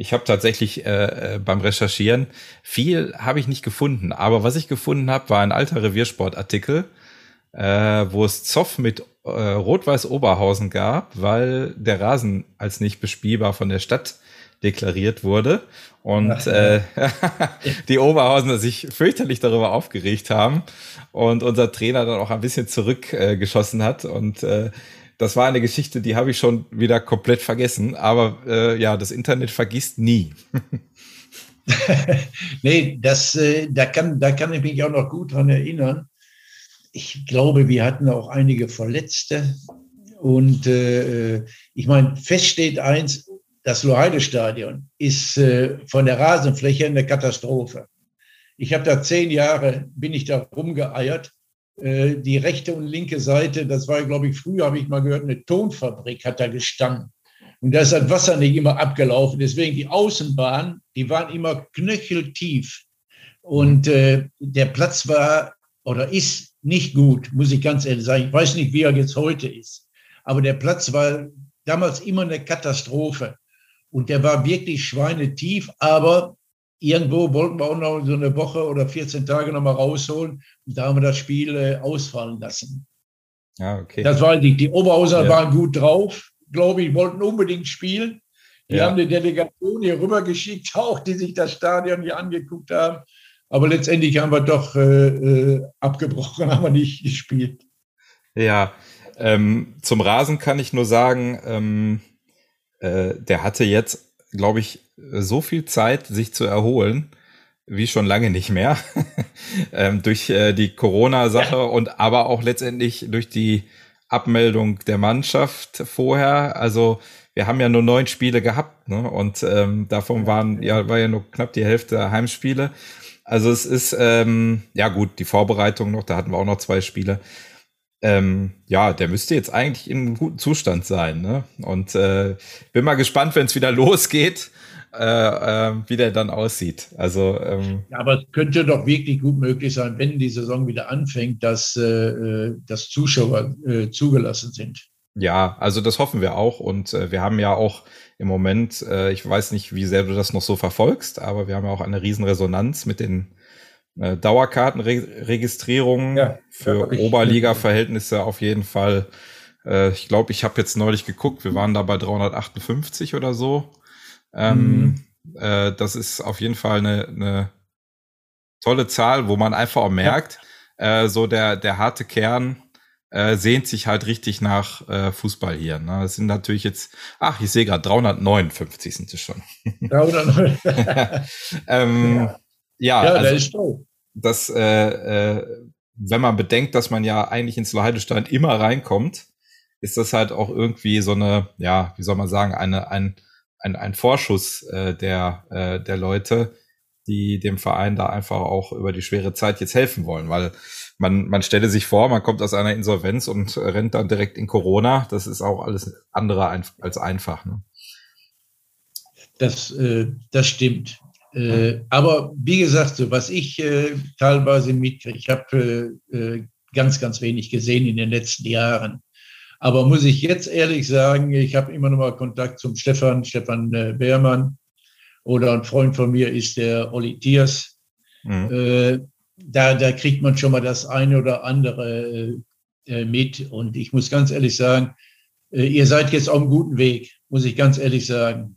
ich habe tatsächlich äh, äh, beim Recherchieren viel habe ich nicht gefunden, aber was ich gefunden habe, war ein alter Reviersportartikel, äh, wo es Zoff mit äh, Rot-Weiß Oberhausen gab, weil der Rasen als nicht bespielbar von der Stadt deklariert wurde. Und Ach, äh, die Oberhausener sich fürchterlich darüber aufgeregt haben und unser Trainer dann auch ein bisschen zurückgeschossen äh, hat. Und äh, das war eine Geschichte, die habe ich schon wieder komplett vergessen. Aber äh, ja, das Internet vergisst nie. nee, das, äh, da, kann, da kann ich mich auch noch gut dran erinnern. Ich glaube, wir hatten auch einige Verletzte. Und äh, ich meine, fest steht eins, das Loheide-Stadion ist äh, von der Rasenfläche eine Katastrophe. Ich habe da zehn Jahre, bin ich da rumgeeiert äh, die rechte und linke Seite, das war, glaube ich, früher habe ich mal gehört, eine Tonfabrik hat da gestanden. Und da ist das Wasser nicht immer abgelaufen. Deswegen die Außenbahn, die waren immer knöcheltief. Und äh, der Platz war oder ist nicht gut, muss ich ganz ehrlich sagen. Ich weiß nicht, wie er jetzt heute ist. Aber der Platz war damals immer eine Katastrophe. Und der war wirklich schweinetief, aber irgendwo wollten wir auch noch so eine Woche oder 14 Tage noch mal rausholen. Und da haben wir das Spiel äh, ausfallen lassen. Ja, okay. Das war die, die Oberhauser ja. waren gut drauf, glaube ich, wollten unbedingt spielen. Die ja. haben eine Delegation hier rübergeschickt, auch die sich das Stadion hier angeguckt haben. Aber letztendlich haben wir doch äh, äh abgebrochen, haben wir nicht gespielt. Ja, ähm, zum Rasen kann ich nur sagen, ähm, äh, der hatte jetzt, glaube ich, so viel Zeit, sich zu erholen, wie schon lange nicht mehr. ähm, durch äh, die Corona-Sache ja. und aber auch letztendlich durch die Abmeldung der Mannschaft vorher. Also wir haben ja nur neun Spiele gehabt, ne? Und ähm, davon waren ja war ja nur knapp die Hälfte Heimspiele. Also es ist ähm, ja gut die Vorbereitung noch. Da hatten wir auch noch zwei Spiele. Ähm, ja, der müsste jetzt eigentlich in einem guten Zustand sein. Ne? Und äh, bin mal gespannt, wenn es wieder losgeht äh, äh, wie der dann aussieht. Also, ähm, ja, aber es könnte doch wirklich gut möglich sein, wenn die Saison wieder anfängt, dass, äh, äh, dass Zuschauer äh, zugelassen sind. Ja, also das hoffen wir auch. Und äh, wir haben ja auch im Moment, ich weiß nicht, wie sehr du das noch so verfolgst, aber wir haben ja auch eine Riesenresonanz mit den äh, Dauerkartenregistrierungen ja, für Oberliga-Verhältnisse auf jeden Fall. Äh, ich glaube, ich habe jetzt neulich geguckt, wir waren da bei 358 oder so. Ähm, mhm. äh, das ist auf jeden Fall eine, eine tolle Zahl, wo man einfach auch merkt, ja. äh, so der, der harte Kern äh, sehnt sich halt richtig nach äh, Fußball hier. Ne? Das sind natürlich jetzt, ach, ich sehe gerade 359 sind es schon. 359. ähm, ja, ja, ja also, ist toll. Das, äh, äh, wenn man bedenkt, dass man ja eigentlich ins Loheidestein immer reinkommt, ist das halt auch irgendwie so eine, ja, wie soll man sagen, eine, ein, ein, ein Vorschuss äh, der, äh, der Leute, die dem Verein da einfach auch über die schwere Zeit jetzt helfen wollen, weil man, man stelle sich vor, man kommt aus einer Insolvenz und rennt dann direkt in Corona. Das ist auch alles andere als einfach. Ne? Das, äh, das stimmt. Äh, aber wie gesagt, so, was ich äh, teilweise mitkriege, ich habe äh, äh, ganz, ganz wenig gesehen in den letzten Jahren. Aber muss ich jetzt ehrlich sagen, ich habe immer noch mal Kontakt zum Stefan, Stefan äh, Beermann. Oder ein Freund von mir ist der Olli Tiers. Mhm. Äh, da, da kriegt man schon mal das eine oder andere mit. Und ich muss ganz ehrlich sagen, ihr seid jetzt auf einem guten Weg, muss ich ganz ehrlich sagen.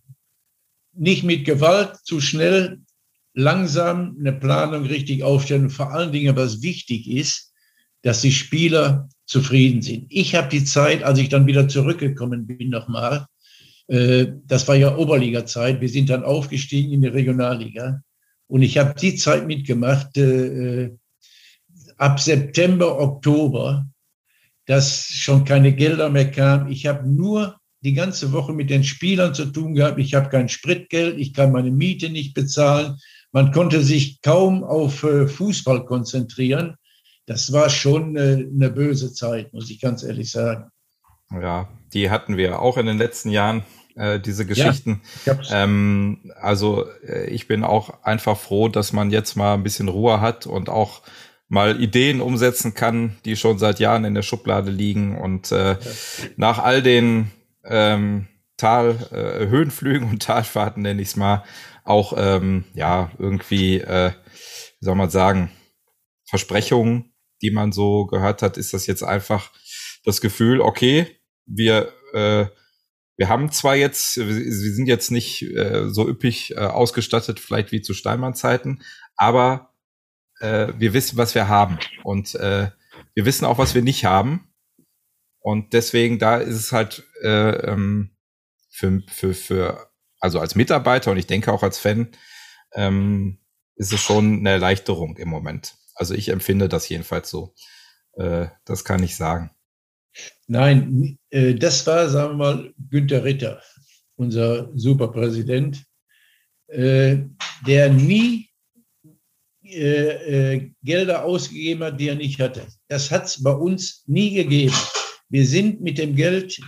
Nicht mit Gewalt, zu schnell, langsam eine Planung richtig aufstellen. vor allen Dingen, was wichtig ist, dass die Spieler zufrieden sind. Ich habe die Zeit, als ich dann wieder zurückgekommen bin nochmal, äh, das war ja Oberliga-Zeit, wir sind dann aufgestiegen in die Regionalliga und ich habe die Zeit mitgemacht, äh, ab September, Oktober, dass schon keine Gelder mehr kamen. Ich habe nur die ganze Woche mit den Spielern zu tun gehabt. Ich habe kein Spritgeld, ich kann meine Miete nicht bezahlen. Man konnte sich kaum auf äh, Fußball konzentrieren das war schon eine, eine böse Zeit, muss ich ganz ehrlich sagen. Ja, die hatten wir auch in den letzten Jahren, äh, diese Geschichten. Ja, ähm, also äh, ich bin auch einfach froh, dass man jetzt mal ein bisschen Ruhe hat und auch mal Ideen umsetzen kann, die schon seit Jahren in der Schublade liegen. Und äh, ja. nach all den ähm, Tal, äh, Höhenflügen und Talfahrten, nenne ich es mal, auch ähm, ja irgendwie, äh, wie soll man sagen, Versprechungen, die man so gehört hat, ist das jetzt einfach das Gefühl, okay, wir äh, wir haben zwar jetzt, wir sind jetzt nicht äh, so üppig äh, ausgestattet, vielleicht wie zu Steinmann-Zeiten, aber äh, wir wissen, was wir haben und äh, wir wissen auch, was wir nicht haben. Und deswegen da ist es halt äh, ähm, für, für, für, also als Mitarbeiter und ich denke auch als Fan, ähm, ist es schon eine Erleichterung im Moment. Also ich empfinde das jedenfalls so. Äh, das kann ich sagen. Nein, äh, das war, sagen wir mal, Günter Ritter, unser Superpräsident, äh, der nie äh, Gelder ausgegeben hat, die er nicht hatte. Das hat es bei uns nie gegeben. Wir sind mit dem Geld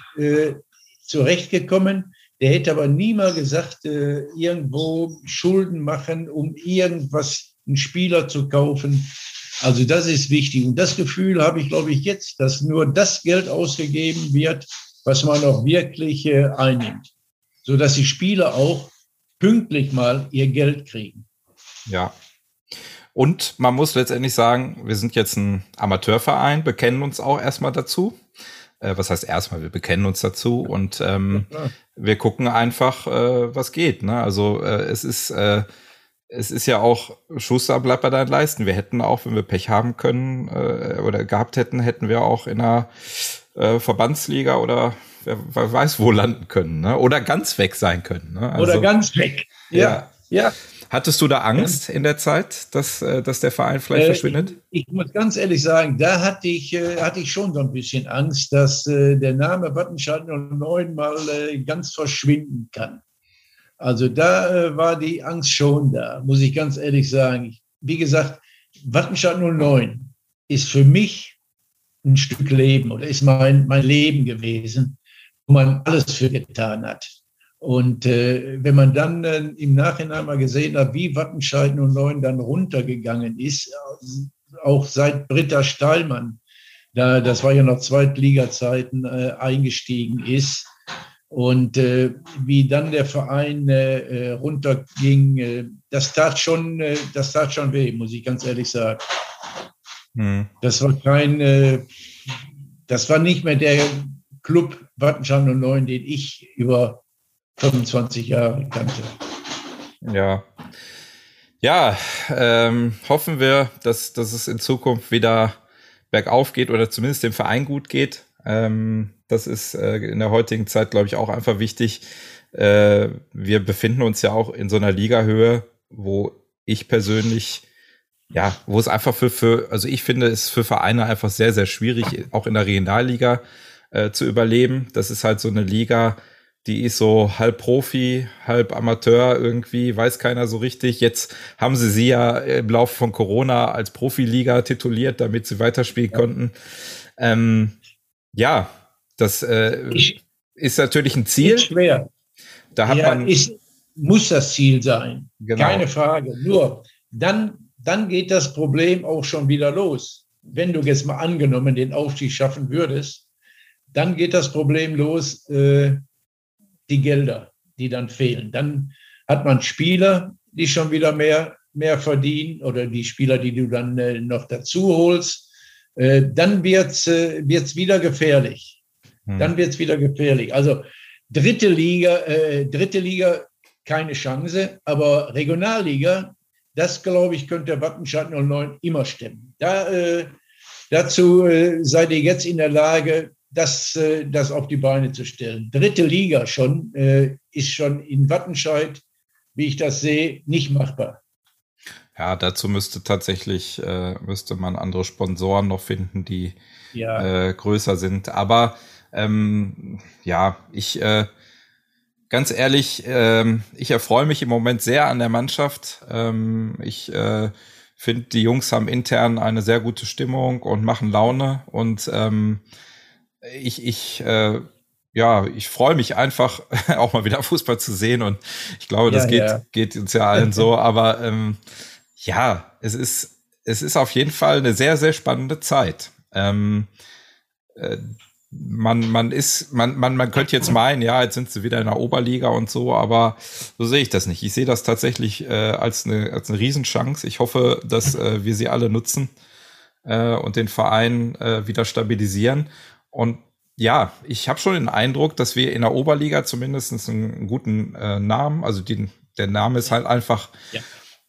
zurechtgekommen. Der hätte aber nie mal gesagt, irgendwo Schulden machen, um irgendwas, einen Spieler zu kaufen. Also das ist wichtig. Und das Gefühl habe ich, glaube ich, jetzt, dass nur das Geld ausgegeben wird, was man auch wirklich äh, einnimmt, sodass die Spieler auch pünktlich mal ihr Geld kriegen. Ja. Und man muss letztendlich sagen, wir sind jetzt ein Amateurverein, bekennen uns auch erstmal dazu. Äh, was heißt erstmal, wir bekennen uns dazu und ähm, ja, wir gucken einfach, äh, was geht. Ne? Also äh, es ist äh, es ist ja auch, Schuster bleibt bei deinen Leisten. Wir hätten auch, wenn wir Pech haben können äh, oder gehabt hätten, hätten wir auch in einer äh, Verbandsliga oder wer, wer, weiß wo landen können. Ne? Oder ganz weg sein können. Ne? Also, oder ganz weg. Ja, ja. ja. Hattest du da Angst in der Zeit, dass, äh, dass der Verein vielleicht äh, verschwindet? Ich, ich, muss ganz ehrlich sagen, da hatte ich, äh, hatte ich schon so ein bisschen Angst, dass äh, der Name Wattenscheid 09 mal äh, ganz verschwinden kann. Also da äh, war die Angst schon da, muss ich ganz ehrlich sagen. Wie gesagt, Wattenscheid 09 ist für mich ein Stück Leben oder ist mein, mein Leben gewesen, wo man alles für getan hat. Und äh, wenn man dann äh, im Nachhinein mal gesehen hat, wie Wattenscheid 09 dann runtergegangen ist, auch seit Britta Steilmann, da, das war ja noch Zweitliga-Zeiten, äh, eingestiegen ist, und äh, wie dann der Verein äh, äh, runterging, äh, das tat schon, äh, das tat schon weh, muss ich ganz ehrlich sagen. Hm. Das war kein, äh, das war nicht mehr der Club Wattenscheid 09, den ich über 25 Jahre kannte. Ja. Ja, ähm, hoffen wir, dass, dass es in Zukunft wieder bergauf geht oder zumindest dem Verein gut geht. Ähm, das ist äh, in der heutigen Zeit, glaube ich, auch einfach wichtig. Äh, wir befinden uns ja auch in so einer Ligahöhe, wo ich persönlich, ja, wo es einfach für, für, also ich finde es für Vereine einfach sehr, sehr schwierig, auch in der Regionalliga äh, zu überleben. Das ist halt so eine Liga, die ist so halb Profi, halb Amateur irgendwie, weiß keiner so richtig. Jetzt haben sie sie ja im Laufe von Corona als Profiliga tituliert, damit sie weiterspielen ja. konnten. Ähm, ja, das äh, ich, ist natürlich ein Ziel. Ist schwer. Da hat ja, man. Ist, muss das Ziel sein. Genau. Keine Frage. Nur dann, dann geht das Problem auch schon wieder los. Wenn du jetzt mal angenommen den Aufstieg schaffen würdest, dann geht das Problem los, äh, die Gelder, die dann fehlen. Dann hat man Spieler, die schon wieder mehr, mehr verdienen oder die Spieler, die du dann äh, noch dazu holst. Äh, dann wird es äh, wieder gefährlich. Hm. Dann wird es wieder gefährlich. Also dritte Liga, äh, dritte Liga keine Chance, aber Regionalliga, das glaube ich, könnte Wattenscheid 09 immer stemmen. Da, äh, dazu äh, seid ihr jetzt in der Lage, das, äh, das auf die Beine zu stellen. Dritte Liga schon äh, ist schon in Wattenscheid, wie ich das sehe, nicht machbar. Ja, dazu müsste tatsächlich, äh, müsste man andere Sponsoren noch finden, die ja. äh, größer sind. Aber ähm, ja, ich äh, ganz ehrlich, ähm, ich erfreue mich im Moment sehr an der Mannschaft. Ähm, ich äh, finde, die Jungs haben intern eine sehr gute Stimmung und machen Laune und ähm, ich, ich, äh, ja, ich freue mich einfach, auch mal wieder Fußball zu sehen und ich glaube, das ja, geht, ja. geht uns ja allen so, aber ähm, ja, es ist, es ist auf jeden Fall eine sehr, sehr spannende Zeit. Ähm, äh, man, man ist, man, man, man könnte jetzt meinen, ja, jetzt sind sie wieder in der Oberliga und so, aber so sehe ich das nicht. Ich sehe das tatsächlich äh, als eine, als eine Riesenchance. Ich hoffe, dass äh, wir sie alle nutzen äh, und den Verein äh, wieder stabilisieren. Und ja, ich habe schon den Eindruck, dass wir in der Oberliga zumindest einen guten äh, Namen, also die, der Name ist halt einfach ja.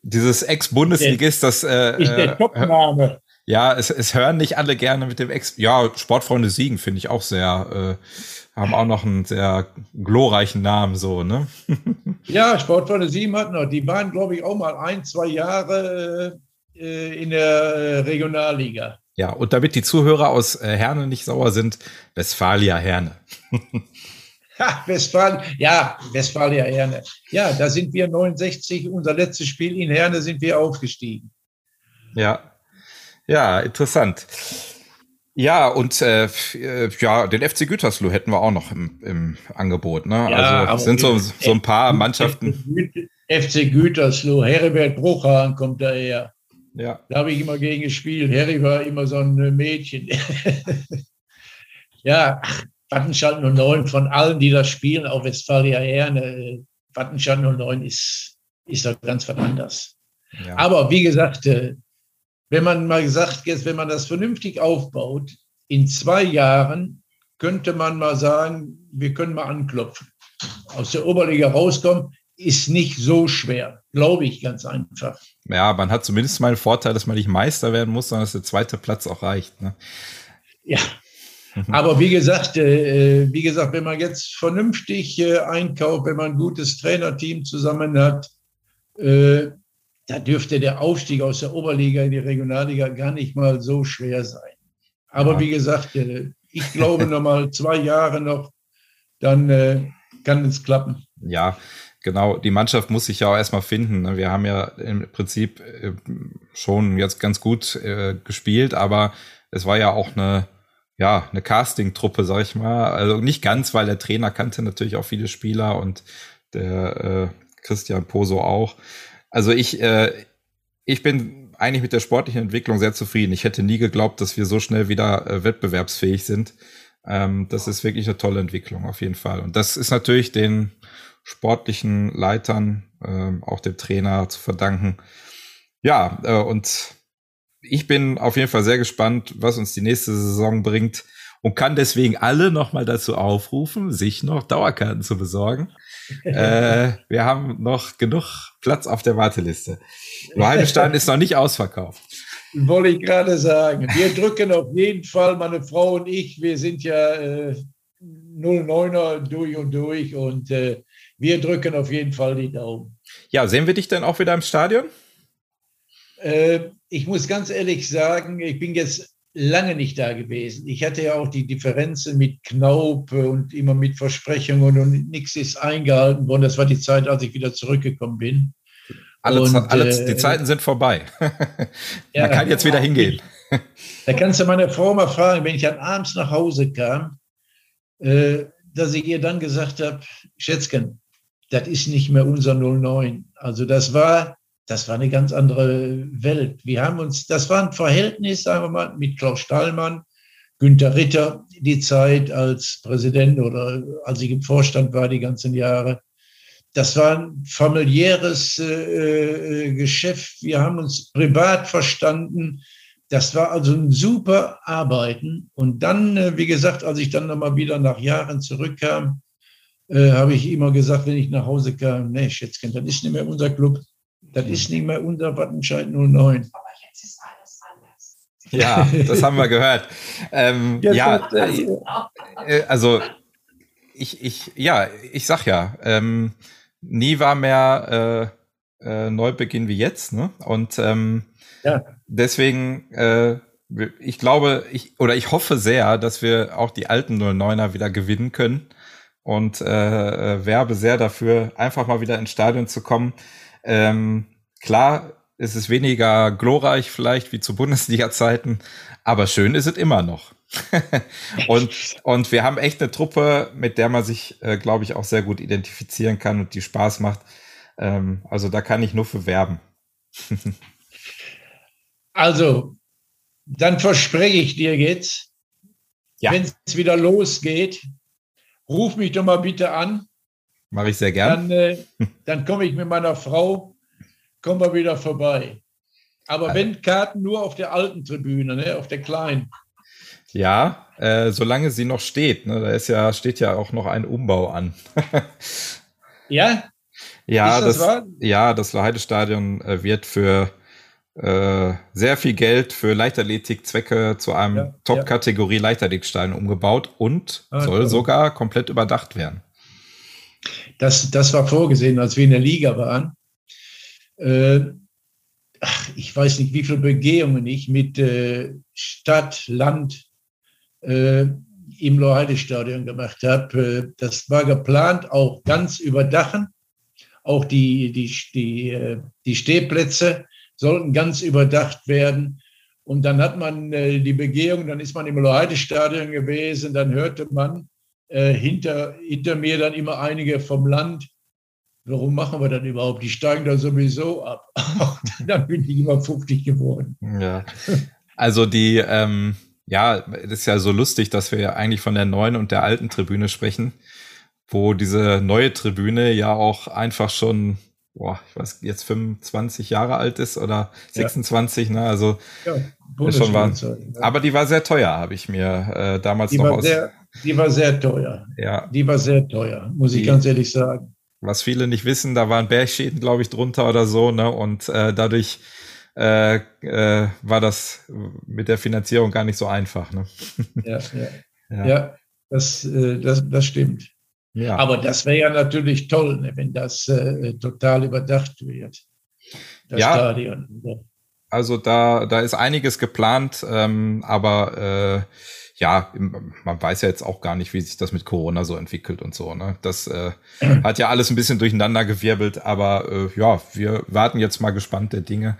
dieses Ex-Bundesligist, das äh, ist der äh, Top-Name. Ja, es, es hören nicht alle gerne mit dem Ex. Ja, Sportfreunde Siegen finde ich auch sehr, äh, haben auch noch einen sehr glorreichen Namen, so, ne? ja, Sportfreunde Siegen hatten noch, die waren, glaube ich, auch mal ein, zwei Jahre äh, in der äh, Regionalliga. Ja, und damit die Zuhörer aus äh, Herne nicht sauer sind, Westfalia Herne. ha, Westfalen, ja, Westfalia Herne. Ja, da sind wir 69, unser letztes Spiel in Herne sind wir aufgestiegen. Ja, ja, interessant. Ja, und äh, äh ja, den FC Gütersloh hätten wir auch noch im, im Angebot. Ne? Ja, also sind so, so ein paar Mannschaften. FC Gütersloh, Heribert Bruchhahn kommt daher. Ja. Da habe ich immer gegen gespielt. Harry war immer so ein äh, Mädchen. ja, Wattenscheid 09 von allen, die das spielen, auch Westfalia Herne, äh, Wattenscheid 09 ist, ist da ganz was anderes. Ja. Aber wie gesagt, wenn man mal gesagt, jetzt, wenn man das vernünftig aufbaut, in zwei Jahren könnte man mal sagen, wir können mal anklopfen. Aus der Oberliga rauskommen, ist nicht so schwer, glaube ich ganz einfach. Ja, man hat zumindest mal einen Vorteil, dass man nicht Meister werden muss, sondern dass der zweite Platz auch reicht. Ne? Ja, aber wie gesagt, äh, wie gesagt, wenn man jetzt vernünftig äh, einkauft, wenn man ein gutes Trainerteam zusammen hat, äh, da dürfte der Aufstieg aus der Oberliga in die Regionalliga gar nicht mal so schwer sein. Aber ja. wie gesagt, äh, ich glaube noch mal zwei Jahre noch, dann äh, kann es klappen. Ja, genau. Die Mannschaft muss sich ja auch erstmal finden. Ne? Wir haben ja im Prinzip äh, schon jetzt ganz gut gespielt, aber es war ja auch eine ja, eine Casting-Truppe, sag ich mal. Also nicht ganz, weil der Trainer kannte natürlich auch viele Spieler und der äh, Christian Poso auch. Also ich, äh, ich bin eigentlich mit der sportlichen Entwicklung sehr zufrieden. Ich hätte nie geglaubt, dass wir so schnell wieder äh, wettbewerbsfähig sind. Ähm, das ist wirklich eine tolle Entwicklung auf jeden Fall. Und das ist natürlich den sportlichen Leitern, äh, auch dem Trainer zu verdanken. Ja, äh, und ich bin auf jeden Fall sehr gespannt, was uns die nächste Saison bringt und kann deswegen alle nochmal dazu aufrufen, sich noch Dauerkarten zu besorgen äh, wir haben noch genug Platz auf der Warteliste. Waldenstein ist noch nicht ausverkauft. Wollte ich gerade sagen. Wir drücken auf jeden Fall, meine Frau und ich, wir sind ja äh, 09er durch und durch und äh, wir drücken auf jeden Fall die Daumen. Ja, sehen wir dich denn auch wieder im Stadion? Äh, ich muss ganz ehrlich sagen, ich bin jetzt lange nicht da gewesen. Ich hatte ja auch die Differenzen mit Knaub und immer mit Versprechungen und nichts ist eingehalten worden. Das war die Zeit, als ich wieder zurückgekommen bin. Alle, und, alle äh, die Zeiten sind vorbei. ja, Man kann jetzt wieder hingehen. da kannst du meine Frau mal fragen, wenn ich dann abends nach Hause kam, äh, dass ich ihr dann gesagt habe, Schätzchen, das ist nicht mehr unser 09. Also das war das war eine ganz andere Welt. Wir haben uns, das war ein Verhältnis, sagen wir mal, mit Klaus Stallmann, Günter Ritter, die Zeit als Präsident oder als ich im Vorstand war, die ganzen Jahre. Das war ein familiäres äh, äh Geschäft. Wir haben uns privat verstanden. Das war also ein super Arbeiten. Und dann, äh, wie gesagt, als ich dann nochmal wieder nach Jahren zurückkam, äh, habe ich immer gesagt, wenn ich nach Hause kam, nee, Schätzchen, das ist nicht mehr unser Club. Das ist nicht mehr unser Wattenscheid 09. Aber jetzt ist alles anders. Ja, das haben wir gehört. Ähm, ja, äh, also ich, ich, ja, ich sag ja, ähm, nie war mehr äh, äh, Neubeginn wie jetzt, ne? Und ähm, ja. deswegen, äh, ich glaube, ich oder ich hoffe sehr, dass wir auch die alten 09er wieder gewinnen können und äh, äh, werbe sehr dafür, einfach mal wieder ins Stadion zu kommen. Ähm, klar es ist weniger glorreich vielleicht wie zu Bundesliga-Zeiten, aber schön ist es immer noch. und, und wir haben echt eine Truppe, mit der man sich, äh, glaube ich, auch sehr gut identifizieren kann und die Spaß macht. Ähm, also da kann ich nur für werben. also, dann verspreche ich dir jetzt, ja. wenn es wieder losgeht, ruf mich doch mal bitte an. Mache ich sehr gern. Dann, äh, dann komme ich mit meiner Frau, kommen wir wieder vorbei. Aber also. wenn Karten nur auf der alten Tribüne, ne, auf der kleinen. Ja, äh, solange sie noch steht. Ne, da ist ja, steht ja auch noch ein Umbau an. ja? Ja, das, das ja, das Heidestadion äh, wird für äh, sehr viel Geld für Leichtathletikzwecke zu einem ja, Top-Kategorie ja. Leichtathletikstein umgebaut und ah, soll sogar komplett überdacht werden. Das, das war vorgesehen, als wir in der Liga waren. Äh, ach, ich weiß nicht, wie viele Begehungen ich mit äh, Stadt, Land äh, im Loheide-Stadion gemacht habe. Äh, das war geplant, auch ganz überdachen. Auch die, die, die, die Stehplätze sollten ganz überdacht werden. Und dann hat man äh, die Begehung, dann ist man im Loheide-Stadion gewesen, dann hörte man äh, hinter, hinter mir dann immer einige vom Land, warum machen wir das überhaupt? Die steigen da sowieso ab. dann bin ich immer 50 geworden. Ja. Also die, ähm, ja, das ist ja so lustig, dass wir eigentlich von der neuen und der alten Tribüne sprechen, wo diese neue Tribüne ja auch einfach schon boah, ich weiß, jetzt 25 Jahre alt ist oder 26, ja. ne? Also ja, schon war, ja. Aber die war sehr teuer, habe ich mir äh, damals die noch aus. Sehr, die war sehr teuer. Ja. Die war sehr teuer, muss die, ich ganz ehrlich sagen. Was viele nicht wissen, da waren Bergschäden, glaube ich, drunter oder so, ne? Und äh, dadurch äh, äh, war das mit der Finanzierung gar nicht so einfach. Ne? Ja, ja. ja. ja das, äh, das, das stimmt. Ja. Aber das wäre ja natürlich toll, ne, wenn das äh, total überdacht wird. Das ja. Stadion. Also da, da ist einiges geplant, ähm, aber äh, ja, man weiß ja jetzt auch gar nicht, wie sich das mit Corona so entwickelt und so. Ne? Das äh, hat ja alles ein bisschen durcheinander gewirbelt, aber äh, ja, wir warten jetzt mal gespannt der Dinge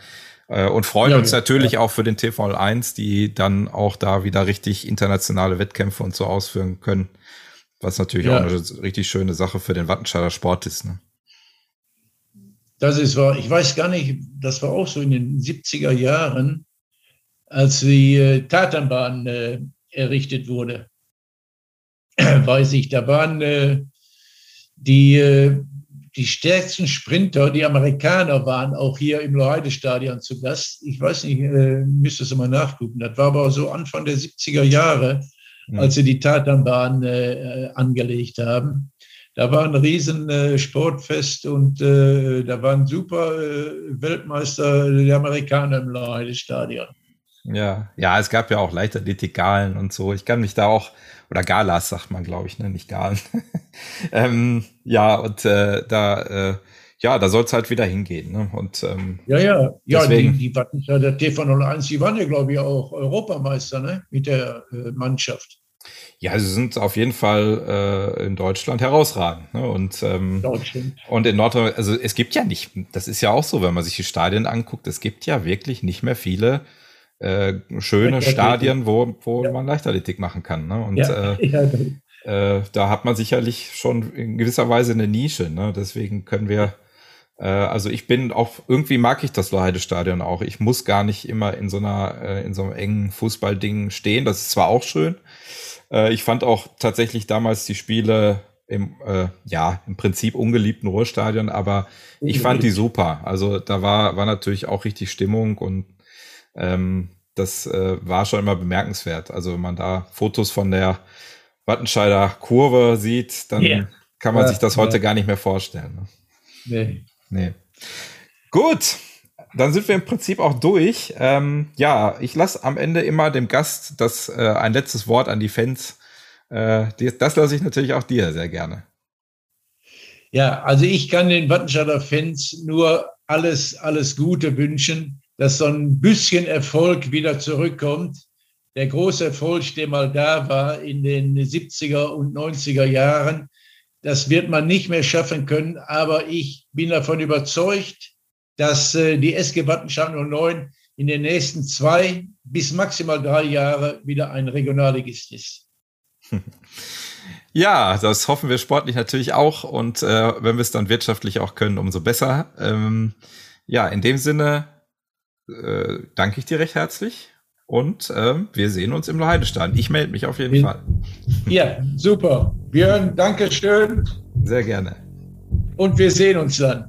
äh, und freuen ja, uns natürlich ja. auch für den TV1, die dann auch da wieder richtig internationale Wettkämpfe und so ausführen können. Was natürlich ja. auch eine richtig schöne Sache für den Wattenscheider Sport ist. Ne? Das ist wahr. Ich weiß gar nicht, das war auch so in den 70er Jahren, als die äh, Tatanbahn äh, errichtet wurde. weiß ich, da waren äh, die, äh, die stärksten Sprinter, die Amerikaner waren auch hier im Loheide-Stadion zu Gast. Ich weiß nicht, äh, müsste es mal nachgucken. Das war aber so Anfang der 70er Jahre. Als sie die Tatanbahn äh, angelegt haben. Da war ein riesen äh, Sportfest und äh, da waren super äh, Weltmeister der Amerikaner im Lahide-Stadion. Ja, ja, es gab ja auch Leichtathletik-Galen und so. Ich kann mich da auch, oder Galas sagt man, glaube ich, ne, nicht Galen. ähm, ja, und äh, da äh, ja, da soll es halt wieder hingehen. Ne? Und, ähm, ja, ja, ja, deswegen, die, die Wattenscheid, der TV01, die waren ja, glaube ich, auch Europameister ne? mit der äh, Mannschaft. Ja, sie sind auf jeden Fall äh, in Deutschland herausragend. Ne? Und, ähm, Deutschland. und in Nordrhein, also es gibt ja nicht, das ist ja auch so, wenn man sich die Stadien anguckt, es gibt ja wirklich nicht mehr viele äh, schöne Stadien, wo, wo ja. man Leichtathletik machen kann. Ne? Und ja. Äh, ja, äh, da hat man sicherlich schon in gewisser Weise eine Nische. Ne? Deswegen können wir also ich bin auch, irgendwie mag ich das Loheide-Stadion auch. Ich muss gar nicht immer in so einer, äh, in so einem engen Fußballding stehen. Das ist zwar auch schön. Äh, ich fand auch tatsächlich damals die Spiele im, äh, ja, im Prinzip ungeliebten Ruhrstadion, aber ich fand die super. Also da war, war natürlich auch richtig Stimmung und ähm, das äh, war schon immer bemerkenswert. Also wenn man da Fotos von der Wattenscheider Kurve sieht, dann yeah. kann man ja, sich das heute ja. gar nicht mehr vorstellen. Ne? Nee. Nee. Gut, dann sind wir im Prinzip auch durch. Ähm, ja, ich lasse am Ende immer dem Gast das äh, ein letztes Wort an die Fans. Äh, das lasse ich natürlich auch dir sehr gerne. Ja, also ich kann den Wattenscheider Fans nur alles, alles Gute wünschen, dass so ein bisschen Erfolg wieder zurückkommt. Der große Erfolg, der mal da war in den 70er und 90er Jahren, das wird man nicht mehr schaffen können, aber ich bin davon überzeugt, dass äh, die SG Wattenscheid 09 in den nächsten zwei bis maximal drei Jahre wieder ein Regionalligist ist. Ja, das hoffen wir sportlich natürlich auch und äh, wenn wir es dann wirtschaftlich auch können, umso besser. Ähm, ja, in dem Sinne äh, danke ich dir recht herzlich und äh, wir sehen uns im Heidestein. Ich melde mich auf jeden ja. Fall. Ja, super. Björn, danke schön. Sehr gerne. Und wir sehen uns dann.